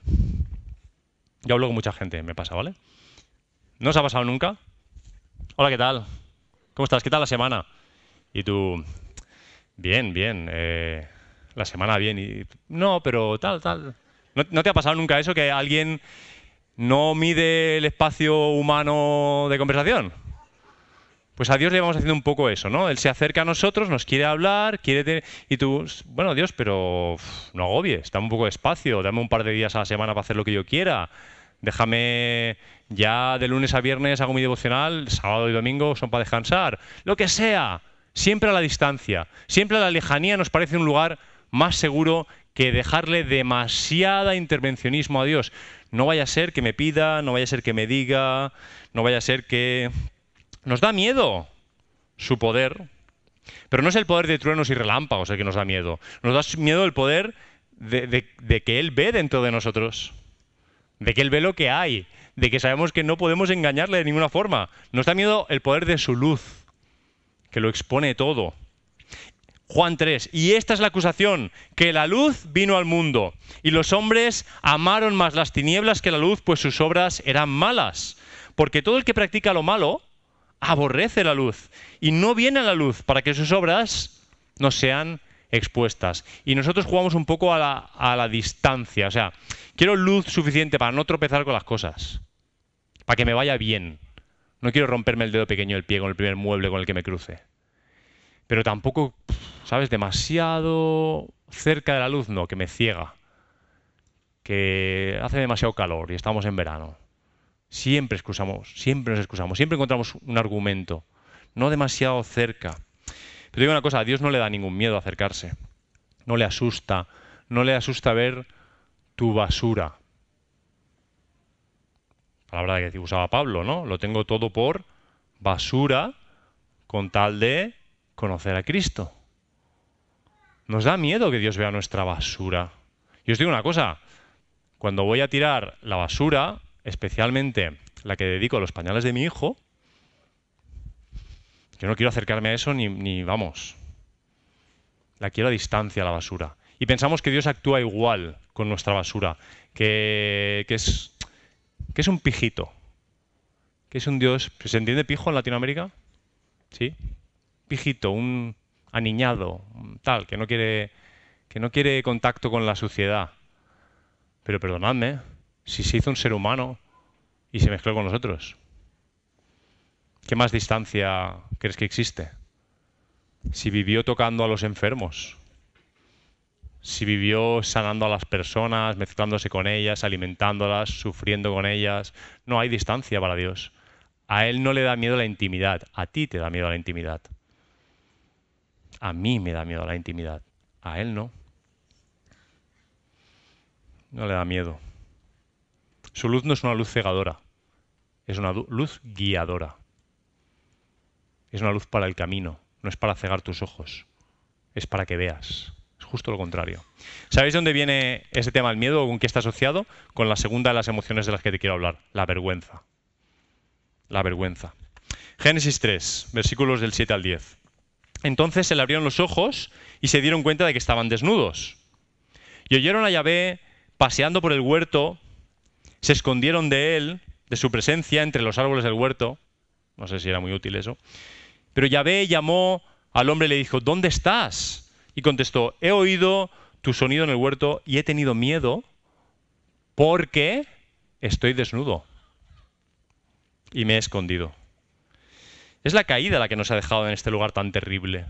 [SPEAKER 1] Yo hablo con mucha gente, me pasa, ¿vale? ¿No os ha pasado nunca? Hola, ¿qué tal? ¿Cómo estás? ¿Qué tal la semana? Y tú, bien, bien, eh, la semana bien. Y, no, pero tal, tal. ¿No, te ha pasado nunca eso que alguien no mide el espacio humano de conversación? Pues a Dios le vamos haciendo un poco eso, ¿no? Él se acerca a nosotros, nos quiere hablar, quiere... Y tú, bueno, Dios, pero no agobies, dame un poco de espacio, dame un par de días a la semana para hacer lo que yo quiera. Déjame ya de lunes a viernes hago mi devocional, sábado y domingo son para descansar. Lo que sea, siempre a la distancia, siempre a la lejanía nos parece un lugar más seguro que dejarle demasiada intervencionismo a Dios. No vaya a ser que me pida, no vaya a ser que me diga, no vaya a ser que nos da miedo su poder, pero no es el poder de truenos y relámpagos el que nos da miedo. Nos da miedo el poder de, que Él ve dentro de nosotros, de que Él ve lo que hay, de que sabemos que no podemos engañarle de ninguna forma. Nos da miedo el poder de su luz, que lo expone todo. Juan 3. Y esta es la acusación, que la luz vino al mundo, y los hombres amaron más las tinieblas que la luz, pues sus obras eran malas. Porque todo el que practica lo malo, aborrece la luz y no viene a la luz para que sus obras no sean expuestas. Y nosotros jugamos un poco a la, distancia. O sea, quiero luz suficiente para no tropezar con las cosas, para que me vaya bien. No quiero romperme el dedo pequeño del pie con el primer mueble con el que me cruce. Pero tampoco, ¿sabes? Demasiado cerca de la luz, no, que me ciega. Que hace demasiado calor y estamos en verano. Siempre excusamos, siempre nos excusamos, siempre encontramos un argumento, no demasiado cerca. Pero digo una cosa, a Dios no le da ningún miedo acercarse, no le asusta, no le asusta ver tu basura. Palabra que usaba Pablo, ¿no? Lo tengo todo por basura con tal de conocer a Cristo. Nos da miedo que Dios vea nuestra basura. Y os digo una cosa, cuando voy a tirar la basura, especialmente la que dedico a los pañales de mi hijo, yo no quiero acercarme a eso ni, vamos. La quiero a distancia la basura. Y pensamos que Dios actúa igual con nuestra basura, que, es, que es un pijito, que es un Dios. ¿Se entiende pijo en Latinoamérica? ¿Sí? Pijito, un aniñado, tal, que no quiere, que no quiere contacto con la suciedad. Pero perdonadme, si se hizo un ser humano y se mezcló con nosotros? ¿Qué más distancia crees que existe? Si vivió tocando a los enfermos, si vivió sanando a las personas, mezclándose con ellas, alimentándolas, sufriendo con ellas, no hay distancia para Dios. A Él no le da miedo la intimidad, a ti te da miedo la intimidad. A mí me da miedo la intimidad, a Él no. No le da miedo. Su luz no es una luz cegadora, es una luz guiadora. Es una luz para el camino, no es para cegar tus ojos, es para que veas. Es justo lo contrario. ¿Sabéis dónde viene ese tema del miedo o con qué está asociado? Con la segunda de las emociones de las que te quiero hablar, la vergüenza. La vergüenza. Génesis 3, versículos del 7 al 10. Entonces se le abrieron los ojos y se dieron cuenta de que estaban desnudos. Y oyeron a Yahvé paseando por el huerto se escondieron de él, de su presencia entre los árboles del huerto. No sé si era muy útil eso. Pero Yahvé llamó al hombre y le dijo, ¿dónde estás? Y contestó, he oído tu sonido en el huerto y he tenido miedo porque estoy desnudo y me he escondido. Es la caída la que nos ha dejado en este lugar tan terrible,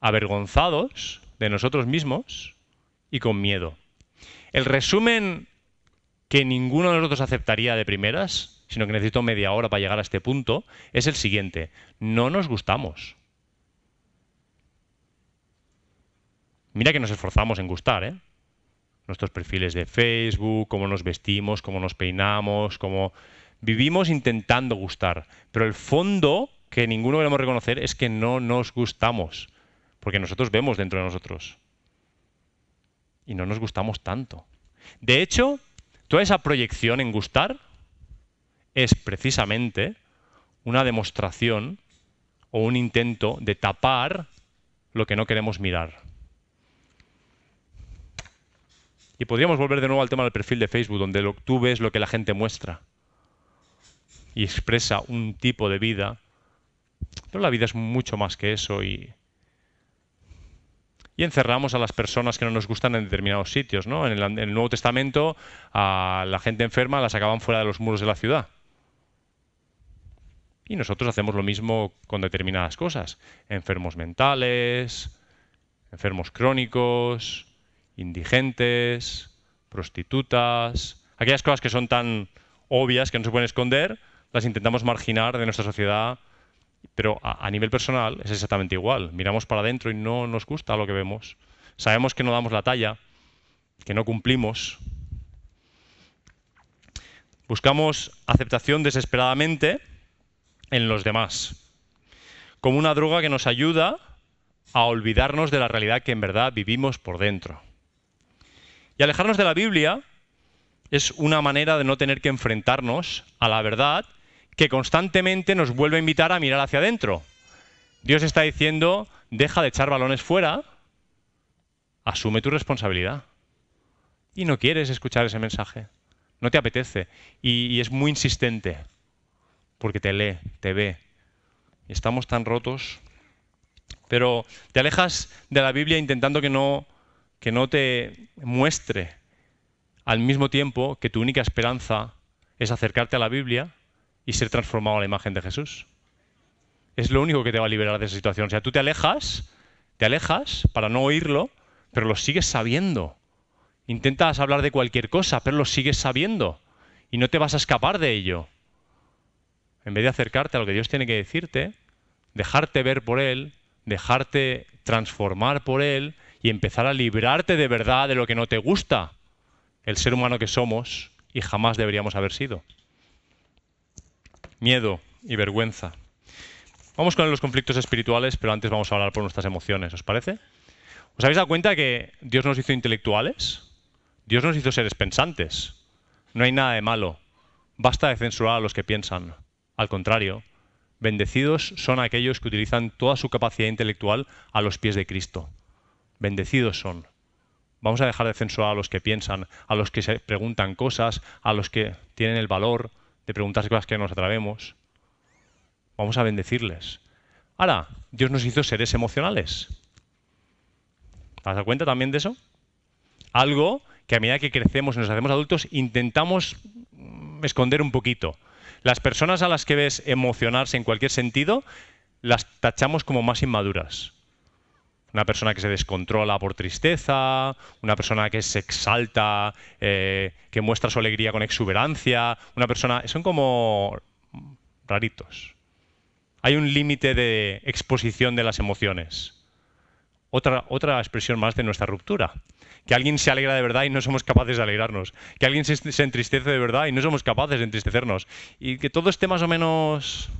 [SPEAKER 1] avergonzados de nosotros mismos y con miedo. El resumen que ninguno de nosotros aceptaría de primeras, sino que necesito media hora para llegar a este punto, es el siguiente. No nos gustamos. Mira que nos esforzamos en gustar, ¿eh? Nuestros perfiles de Facebook, cómo nos vestimos, cómo nos peinamos, cómo... Vivimos intentando gustar, pero el fondo que ninguno queremos reconocer es que no nos gustamos, porque nosotros vemos dentro de nosotros. Y no nos gustamos tanto. De hecho, toda esa proyección en gustar es precisamente una demostración o un intento de tapar lo que no queremos mirar. Y podríamos volver de nuevo al tema del perfil de Facebook, donde tú ves lo que la gente muestra y expresa un tipo de vida. Pero la vida es mucho más que eso y, y encerramos a las personas que no nos gustan en determinados sitios. ¿no? En, el, en el Nuevo Testamento a la gente enferma la sacaban fuera de los muros de la ciudad. Y nosotros hacemos lo mismo con determinadas cosas. Enfermos mentales, enfermos crónicos, indigentes, prostitutas, aquellas cosas que son tan obvias que no se pueden esconder, las intentamos marginar de nuestra sociedad, pero a, nivel personal es exactamente igual. Miramos para adentro y no nos gusta lo que vemos. Sabemos que no damos la talla, que no cumplimos. Buscamos aceptación desesperadamente en los demás, como una droga que nos ayuda a olvidarnos de la realidad que en verdad vivimos por dentro. Y alejarnos de la Biblia es una manera de no tener que enfrentarnos a la verdad que constantemente nos vuelve a invitar a mirar hacia adentro. Dios está diciendo, deja de echar balones fuera, asume tu responsabilidad. Y no quieres escuchar ese mensaje, no te apetece. Y, es muy insistente, porque te lee, te ve. Estamos tan rotos. Pero te alejas de la Biblia intentando que no que no te muestre al mismo tiempo que tu única esperanza es acercarte a la Biblia y ser transformado a la imagen de Jesús. Es lo único que te va a liberar de esa situación. O sea, tú te alejas, te alejas para no oírlo, pero lo sigues sabiendo. Intentas hablar de cualquier cosa, pero lo sigues sabiendo. Y no te vas a escapar de ello. En vez de acercarte a lo que Dios tiene que decirte, dejarte ver por Él, dejarte transformar por Él y empezar a librarte de verdad de lo que no te gusta, el ser humano que somos y jamás deberíamos haber sido. Miedo y vergüenza. Vamos con los conflictos espirituales, pero antes vamos a hablar por nuestras emociones, ¿os parece? ¿Os habéis dado cuenta que Dios nos hizo intelectuales? Dios nos hizo seres pensantes. No hay nada de malo. Basta de censurar a los que piensan. Al contrario, bendecidos son aquellos que utilizan toda su capacidad intelectual a los pies de Cristo bendecidos son. Vamos a dejar de censurar a los que piensan, a los que se preguntan cosas, a los que tienen el valor de preguntarse cosas que nos atrevemos. Vamos a bendecirles. Ahora, Dios nos hizo seres emocionales. ¿Te das cuenta también de eso? Algo que a medida que crecemos y nos hacemos adultos intentamos mm, esconder un poquito. Las personas a las que ves emocionarse en cualquier sentido, las tachamos como más inmaduras una persona que se descontrola por tristeza, una persona que se exalta, eh, que muestra su alegría con exuberancia, una persona... Son como raritos. Hay un límite de exposición de las emociones. Otra, otra expresión más de nuestra ruptura. Que alguien se alegra de verdad y no somos capaces de alegrarnos. Que alguien se, se entristece de verdad y no somos capaces de entristecernos. Y que todo esté más o menos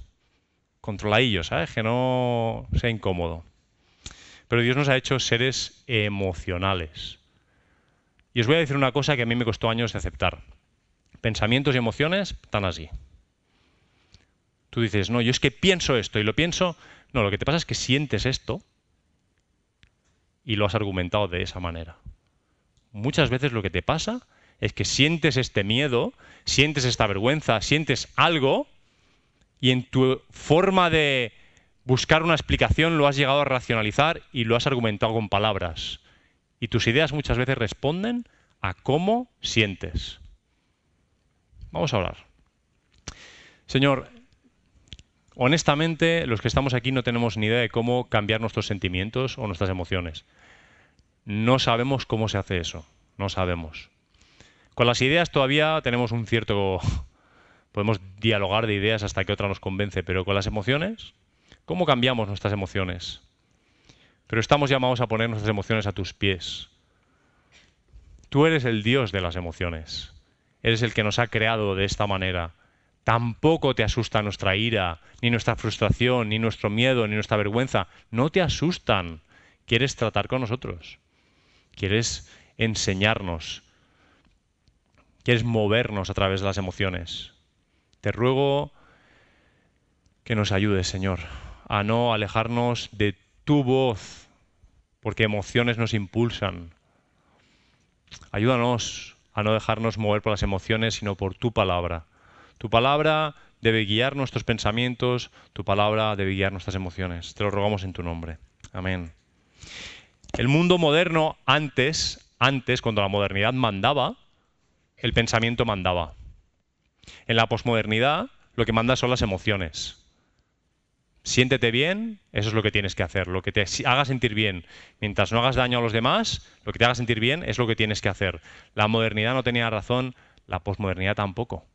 [SPEAKER 1] controladillo, ¿sabes? Que no sea incómodo. Pero Dios nos ha hecho seres emocionales. Y os voy a decir una cosa que a mí me costó años de aceptar. Pensamientos y emociones están así. Tú dices, no, yo es que pienso esto y lo pienso. No, lo que te pasa es que sientes esto y lo has argumentado de esa manera. Muchas veces lo que te pasa es que sientes este miedo, sientes esta vergüenza, sientes algo y en tu forma de buscar una explicación lo has llegado a racionalizar y lo has argumentado con palabras. Y tus ideas muchas veces responden a cómo sientes. Vamos a hablar. Señor, honestamente los que estamos aquí no tenemos ni idea de cómo cambiar nuestros sentimientos o nuestras emociones. No sabemos cómo se hace eso, no sabemos. Con las ideas todavía tenemos un cierto... Podemos dialogar de ideas hasta que otra nos convence, pero con las emociones ¿Cómo cambiamos nuestras emociones? Pero estamos llamados a poner nuestras emociones a tus pies. Tú eres el Dios de las emociones. Eres el que nos ha creado de esta manera, Tampoco te asusta nuestra ira, ni nuestra frustración, ni nuestro miedo, ni nuestra vergüenza. No te asustan. Quieres tratar con nosotros. Quieres enseñarnos. Quieres movernos a través de las emociones. Te ruego que nos ayudes, Señor, a no alejarnos de tu voz, porque emociones nos impulsan. Ayúdanos a no dejarnos mover por las emociones, sino por tu palabra. Tu palabra debe guiar nuestros pensamientos, tu palabra debe guiar nuestras emociones. Te lo rogamos en tu nombre. Amén. El mundo moderno antes, antes cuando la modernidad mandaba, el pensamiento mandaba. En la posmodernidad lo que manda son las emociones. Siéntete bien, eso es lo que tienes que hacer, lo que te haga sentir bien. Mientras no hagas daño a los demás, lo que te haga sentir bien es lo que tienes que hacer. La modernidad no tenía razón, la posmodernidad tampoco.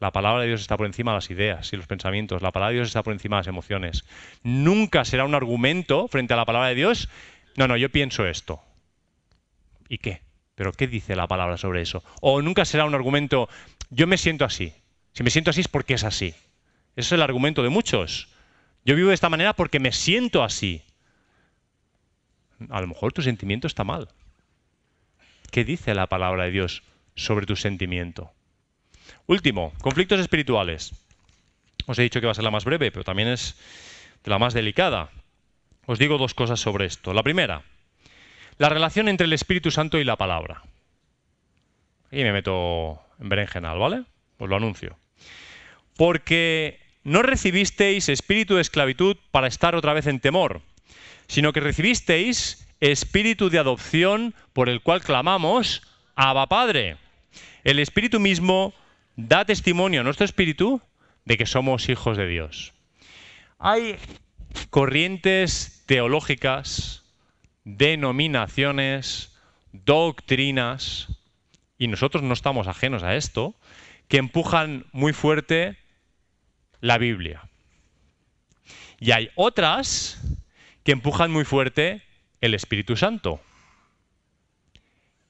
[SPEAKER 1] La palabra de Dios está por encima de las ideas y los pensamientos. La palabra de Dios está por encima de las emociones. Nunca será un argumento frente a la palabra de Dios. No, no, yo pienso esto. ¿Y qué? ¿Pero qué dice la palabra sobre eso? O nunca será un argumento, yo me siento así. Si me siento así es porque es así. Ese es el argumento de muchos. Yo vivo de esta manera porque me siento así. A lo mejor tu sentimiento está mal. ¿Qué dice la palabra de Dios sobre tu sentimiento? Último, conflictos espirituales. Os he dicho que va a ser la más breve, pero también es de la más delicada. Os digo dos cosas sobre esto. La primera, la relación entre el Espíritu Santo y la palabra. Y me meto en berenjenal, ¿vale? Os lo anuncio. Porque no recibisteis espíritu de esclavitud para estar otra vez en temor, sino que recibisteis espíritu de adopción por el cual clamamos, Abba Padre. El espíritu mismo da testimonio a nuestro espíritu de que somos hijos de Dios. Hay corrientes teológicas, denominaciones, doctrinas, y nosotros no estamos ajenos a esto, que empujan muy fuerte la Biblia. Y hay otras que empujan muy fuerte el Espíritu Santo.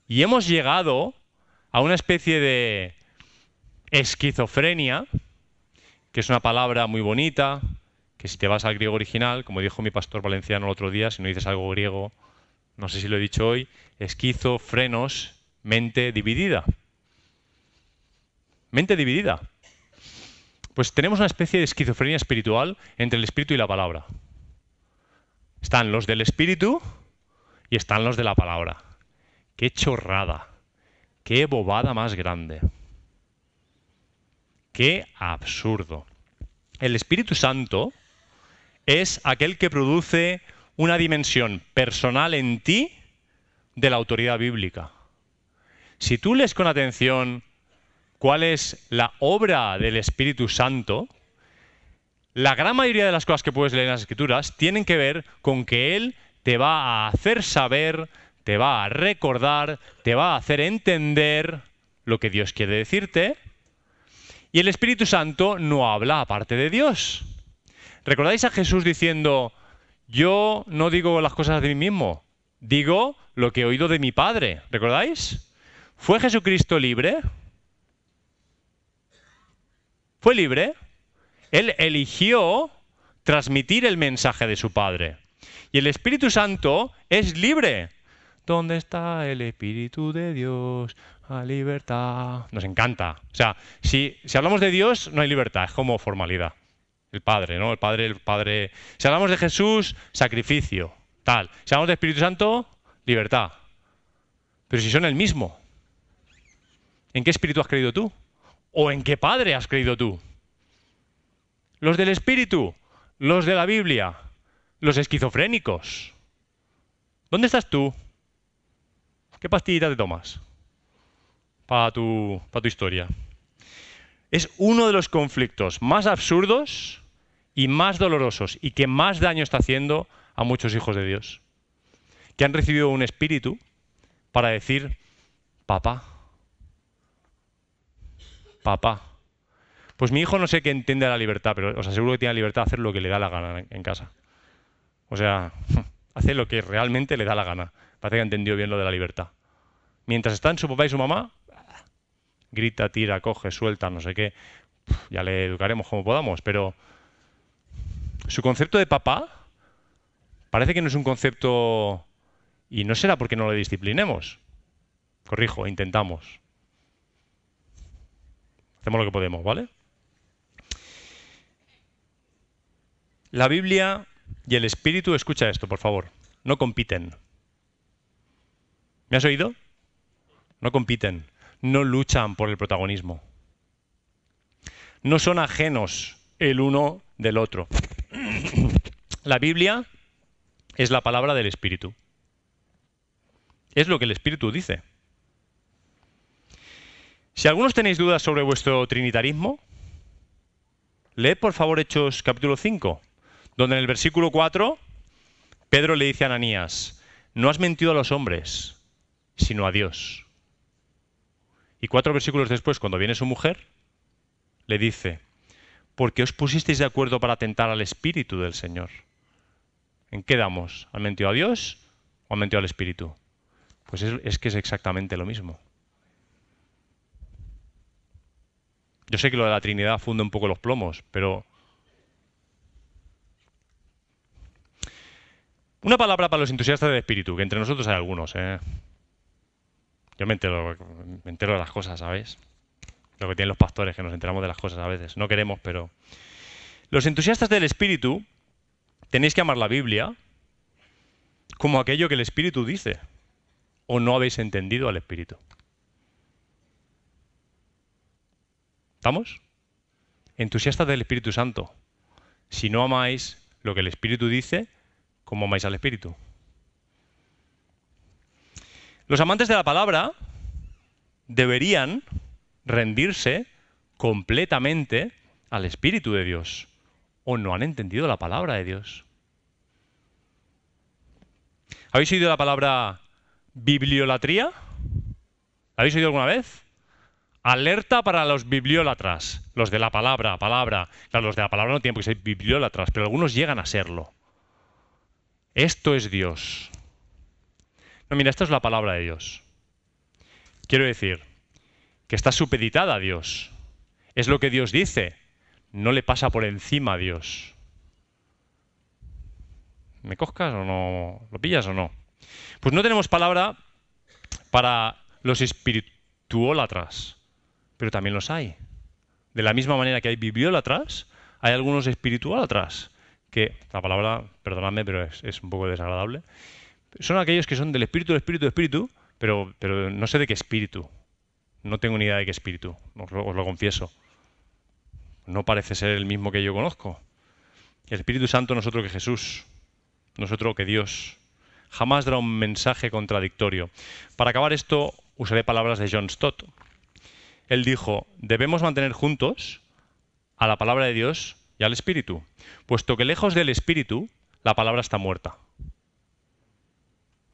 [SPEAKER 1] Y hemos llegado a una especie de esquizofrenia, que es una palabra muy bonita, que si te vas al griego original, como dijo mi pastor valenciano el otro día, si no dices algo griego, no sé si lo he dicho hoy, esquizofrenos, mente dividida. Mente dividida. Pues tenemos una especie de esquizofrenia espiritual entre el espíritu y la palabra. Están los del espíritu y están los de la palabra. Qué chorrada, qué bobada más grande. Qué absurdo. El Espíritu Santo es aquel que produce una dimensión personal en ti de la autoridad bíblica. Si tú lees con atención cuál es la obra del Espíritu Santo, la gran mayoría de las cosas que puedes leer en las Escrituras tienen que ver con que Él te va a hacer saber, te va a recordar, te va a hacer entender lo que Dios quiere decirte. Y el Espíritu Santo no habla aparte de Dios. ¿Recordáis a Jesús diciendo, yo no digo las cosas de mí mismo, digo lo que he oído de mi Padre? ¿Recordáis? ¿Fue Jesucristo libre? Fue libre. Él eligió transmitir el mensaje de su Padre. Y el Espíritu Santo es libre. ¿Dónde está el Espíritu de Dios? A libertad. Nos encanta. O sea, si, si hablamos de Dios, no hay libertad, es como formalidad. El Padre, ¿no? El Padre, el Padre. Si hablamos de Jesús, sacrificio. Tal. Si hablamos de Espíritu Santo, libertad. Pero si son el mismo. ¿En qué espíritu has creído tú? ¿O en qué padre has creído tú? Los del Espíritu, los de la Biblia, los esquizofrénicos. ¿Dónde estás tú? ¿Qué pastillita te tomas para tu, tu historia? Es uno de los conflictos más absurdos y más dolorosos y que más daño está haciendo a muchos hijos de Dios, que han recibido un espíritu para decir, papá, papá. Pues mi hijo no sé qué entiende la libertad, pero os aseguro que tiene la libertad de hacer lo que le da la gana en casa. O sea, hace lo que realmente le da la gana. Parece que ha entendido bien lo de la libertad. Mientras están su papá y su mamá, grita, tira, coge, suelta, no sé qué. ya le educaremos como podamos, pero su concepto de papá parece que no es un concepto y no será porque no le disciplinemos. Corrijo, intentamos. Hacemos lo que podemos, ¿vale? La Biblia y el Espíritu, escucha esto, por favor, no compiten. ¿Me has oído? No compiten, no luchan por el protagonismo. No son ajenos el uno del otro. La Biblia es la palabra del Espíritu. Es lo que el Espíritu dice. Si algunos tenéis dudas sobre vuestro trinitarismo, leed por favor Hechos capítulo 5, donde en el versículo 4 Pedro le dice a Ananías, no has mentido a los hombres, sino a Dios. Y cuatro versículos después, cuando viene su mujer, le dice, porque os pusisteis de acuerdo para atentar al Espíritu del Señor. ¿En qué damos? ¿Han mentido a Dios o han mentido al Espíritu? Pues es que es exactamente lo mismo. Yo sé que lo de la Trinidad funde un poco los plomos, pero... Una palabra para los entusiastas del espíritu, que entre nosotros hay algunos. ¿eh? Yo me entero, me entero de las cosas, ¿sabéis? Lo que tienen los pastores, que nos enteramos de las cosas a veces. No queremos, pero... Los entusiastas del espíritu tenéis que amar la Biblia como aquello que el espíritu dice. O no habéis entendido al espíritu. ¿Estamos? Entusiastas del Espíritu Santo. Si no amáis lo que el Espíritu dice, ¿cómo amáis al Espíritu? Los amantes de la palabra deberían rendirse completamente al Espíritu de Dios. ¿O no han entendido la palabra de Dios? ¿Habéis oído la palabra bibliolatría? ¿La habéis oído alguna vez? Alerta para los bibliólatras, los de la palabra, palabra. Claro, los de la palabra no tienen que ser bibliólatras, pero algunos llegan a serlo. Esto es Dios. No, mira, esto es la palabra de Dios. Quiero decir que está supeditada a Dios. Es lo que Dios dice. No le pasa por encima a Dios. ¿Me coscas o no? ¿Lo pillas o no? Pues no tenemos palabra para los espirituólatras pero también los hay. De la misma manera que hay bibliólatras, hay algunos espirituólatras, que la palabra, perdonadme, pero es, un poco desagradable, son aquellos que son del espíritu, del espíritu, del espíritu, pero, pero no sé de qué espíritu. No tengo ni idea de qué espíritu, os lo, os lo confieso. No parece ser el mismo que yo conozco. El Espíritu Santo no es otro que Jesús, no es otro que Dios. Jamás dará un mensaje contradictorio. Para acabar esto, usaré palabras de John Stott, él dijo, debemos mantener juntos a la palabra de Dios y al Espíritu, puesto que lejos del Espíritu la palabra está muerta.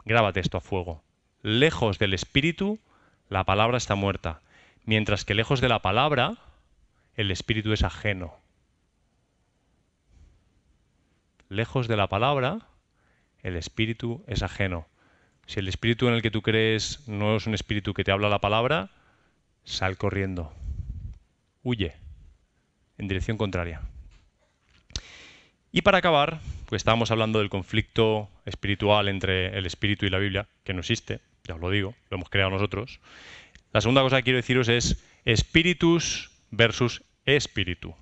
[SPEAKER 1] Grábate esto a fuego. Lejos del Espíritu la palabra está muerta, mientras que lejos de la palabra el Espíritu es ajeno. Lejos de la palabra el Espíritu es ajeno. Si el Espíritu en el que tú crees no es un Espíritu que te habla la palabra, sal corriendo, huye en dirección contraria. Y para acabar, pues estábamos hablando del conflicto espiritual entre el espíritu y la Biblia, que no existe, ya os lo digo, lo hemos creado nosotros. La segunda cosa que quiero deciros es espíritus versus espíritu.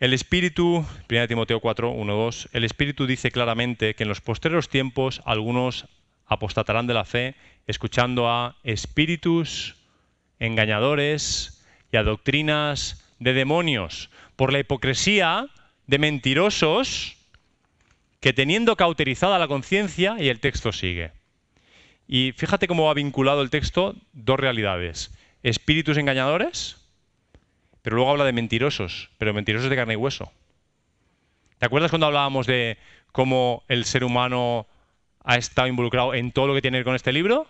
[SPEAKER 1] El espíritu, 1 Timoteo 4, 1, 2, el espíritu dice claramente que en los postreros tiempos algunos apostatarán de la fe, escuchando a espíritus engañadores y a doctrinas de demonios, por la hipocresía de mentirosos que teniendo cauterizada la conciencia, y el texto sigue. Y fíjate cómo ha vinculado el texto dos realidades. Espíritus engañadores, pero luego habla de mentirosos, pero mentirosos de carne y hueso. ¿Te acuerdas cuando hablábamos de cómo el ser humano ha estado involucrado en todo lo que tiene que ver con este libro,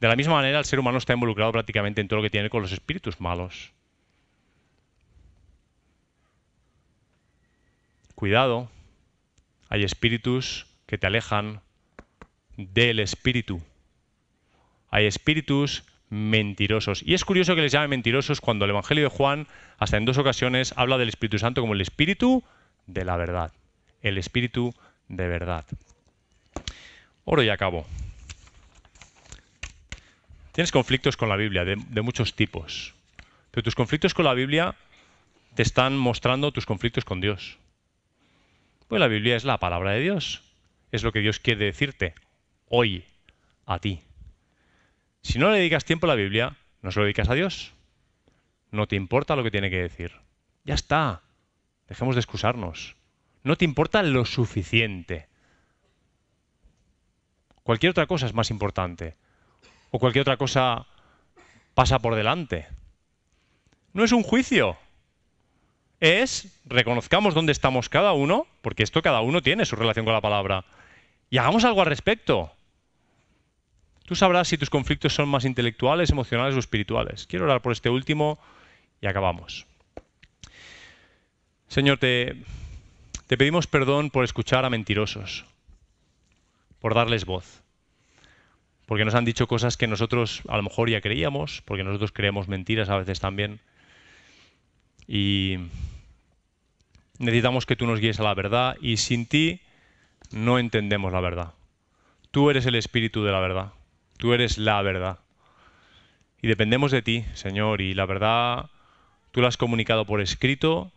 [SPEAKER 1] de la misma manera el ser humano está involucrado prácticamente en todo lo que tiene que ver con los espíritus malos. Cuidado, hay espíritus que te alejan del espíritu. Hay espíritus mentirosos. Y es curioso que les llame mentirosos cuando el Evangelio de Juan, hasta en dos ocasiones, habla del Espíritu Santo como el Espíritu de la verdad. El Espíritu de verdad. Oro y acabo. Tienes conflictos con la Biblia de, muchos tipos. Pero tus conflictos con la Biblia te están mostrando tus conflictos con Dios. Pues la Biblia es la palabra de Dios. Es lo que Dios quiere decirte hoy a ti. Si no le dedicas tiempo a la Biblia, no se lo dedicas a Dios. No te importa lo que tiene que decir. Ya está. Dejemos de excusarnos. No te importa lo suficiente. Cualquier otra cosa es más importante. O cualquier otra cosa pasa por delante. No es un juicio. Es reconozcamos dónde estamos cada uno, porque esto cada uno tiene su relación con la palabra. Y hagamos algo al respecto. Tú sabrás si tus conflictos son más intelectuales, emocionales o espirituales. Quiero orar por este último y acabamos. Señor, te, te pedimos perdón por escuchar a mentirosos, por darles voz, porque nos han dicho cosas que nosotros a lo mejor ya creíamos, porque nosotros creemos mentiras a veces también. Y necesitamos que tú nos guíes a la verdad y sin ti no entendemos la verdad. Tú eres el espíritu de la verdad. Tú eres la verdad. Y dependemos de ti, Señor, y la verdad tú la has comunicado por escrito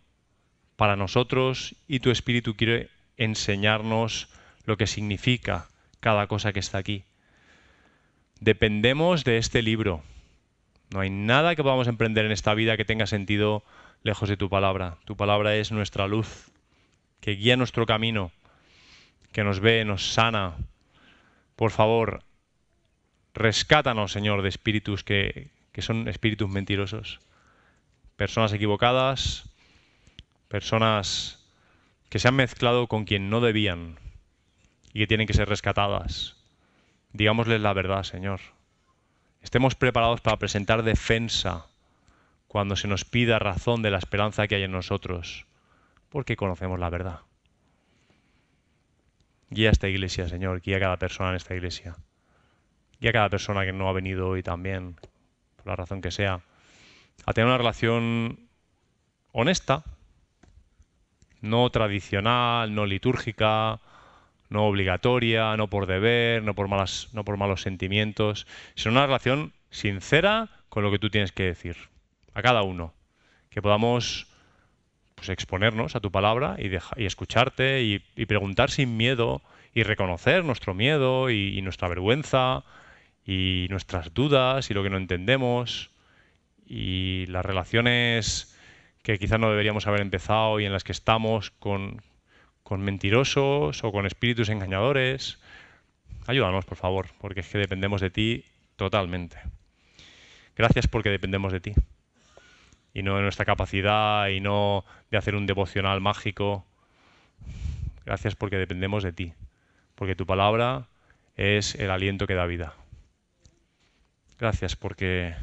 [SPEAKER 1] para nosotros y tu Espíritu quiere enseñarnos lo que significa cada cosa que está aquí. Dependemos de este libro. No hay nada que podamos emprender en esta vida que tenga sentido lejos de tu palabra. Tu palabra es nuestra luz, que guía nuestro camino, que nos ve, nos sana. Por favor, Rescátanos, Señor, de espíritus que, que son espíritus mentirosos. Personas equivocadas, personas que se han mezclado con quien no debían y que tienen que ser rescatadas. Digámosles la verdad, Señor. Estemos preparados para presentar defensa cuando se nos pida razón de la esperanza que hay en nosotros, porque conocemos la verdad. Guía a esta iglesia, Señor, guía a cada persona en esta iglesia y a cada persona que no ha venido hoy también, por la razón que sea, a tener una relación honesta, no tradicional, no litúrgica, no obligatoria, no por deber, no por, malas, no por malos sentimientos, sino una relación sincera con lo que tú tienes que decir, a cada uno, que podamos pues, exponernos a tu palabra y, y escucharte y, preguntar sin miedo y reconocer nuestro miedo y nuestra vergüenza y nuestras dudas y lo que no entendemos. Y las relaciones que quizás no deberíamos haber empezado y en las que estamos con, con mentirosos o con espíritus engañadores. Ayúdanos, por favor, porque es que dependemos de ti totalmente. Gracias porque dependemos de ti. Y no de nuestra capacidad y no de hacer un devocional mágico. Gracias porque dependemos de ti. Porque tu palabra es el aliento que da vida. Gracias porque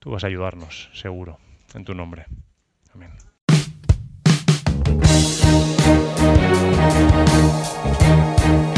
[SPEAKER 1] tú vas a ayudarnos, seguro, en tu nombre. Amén. Thank you.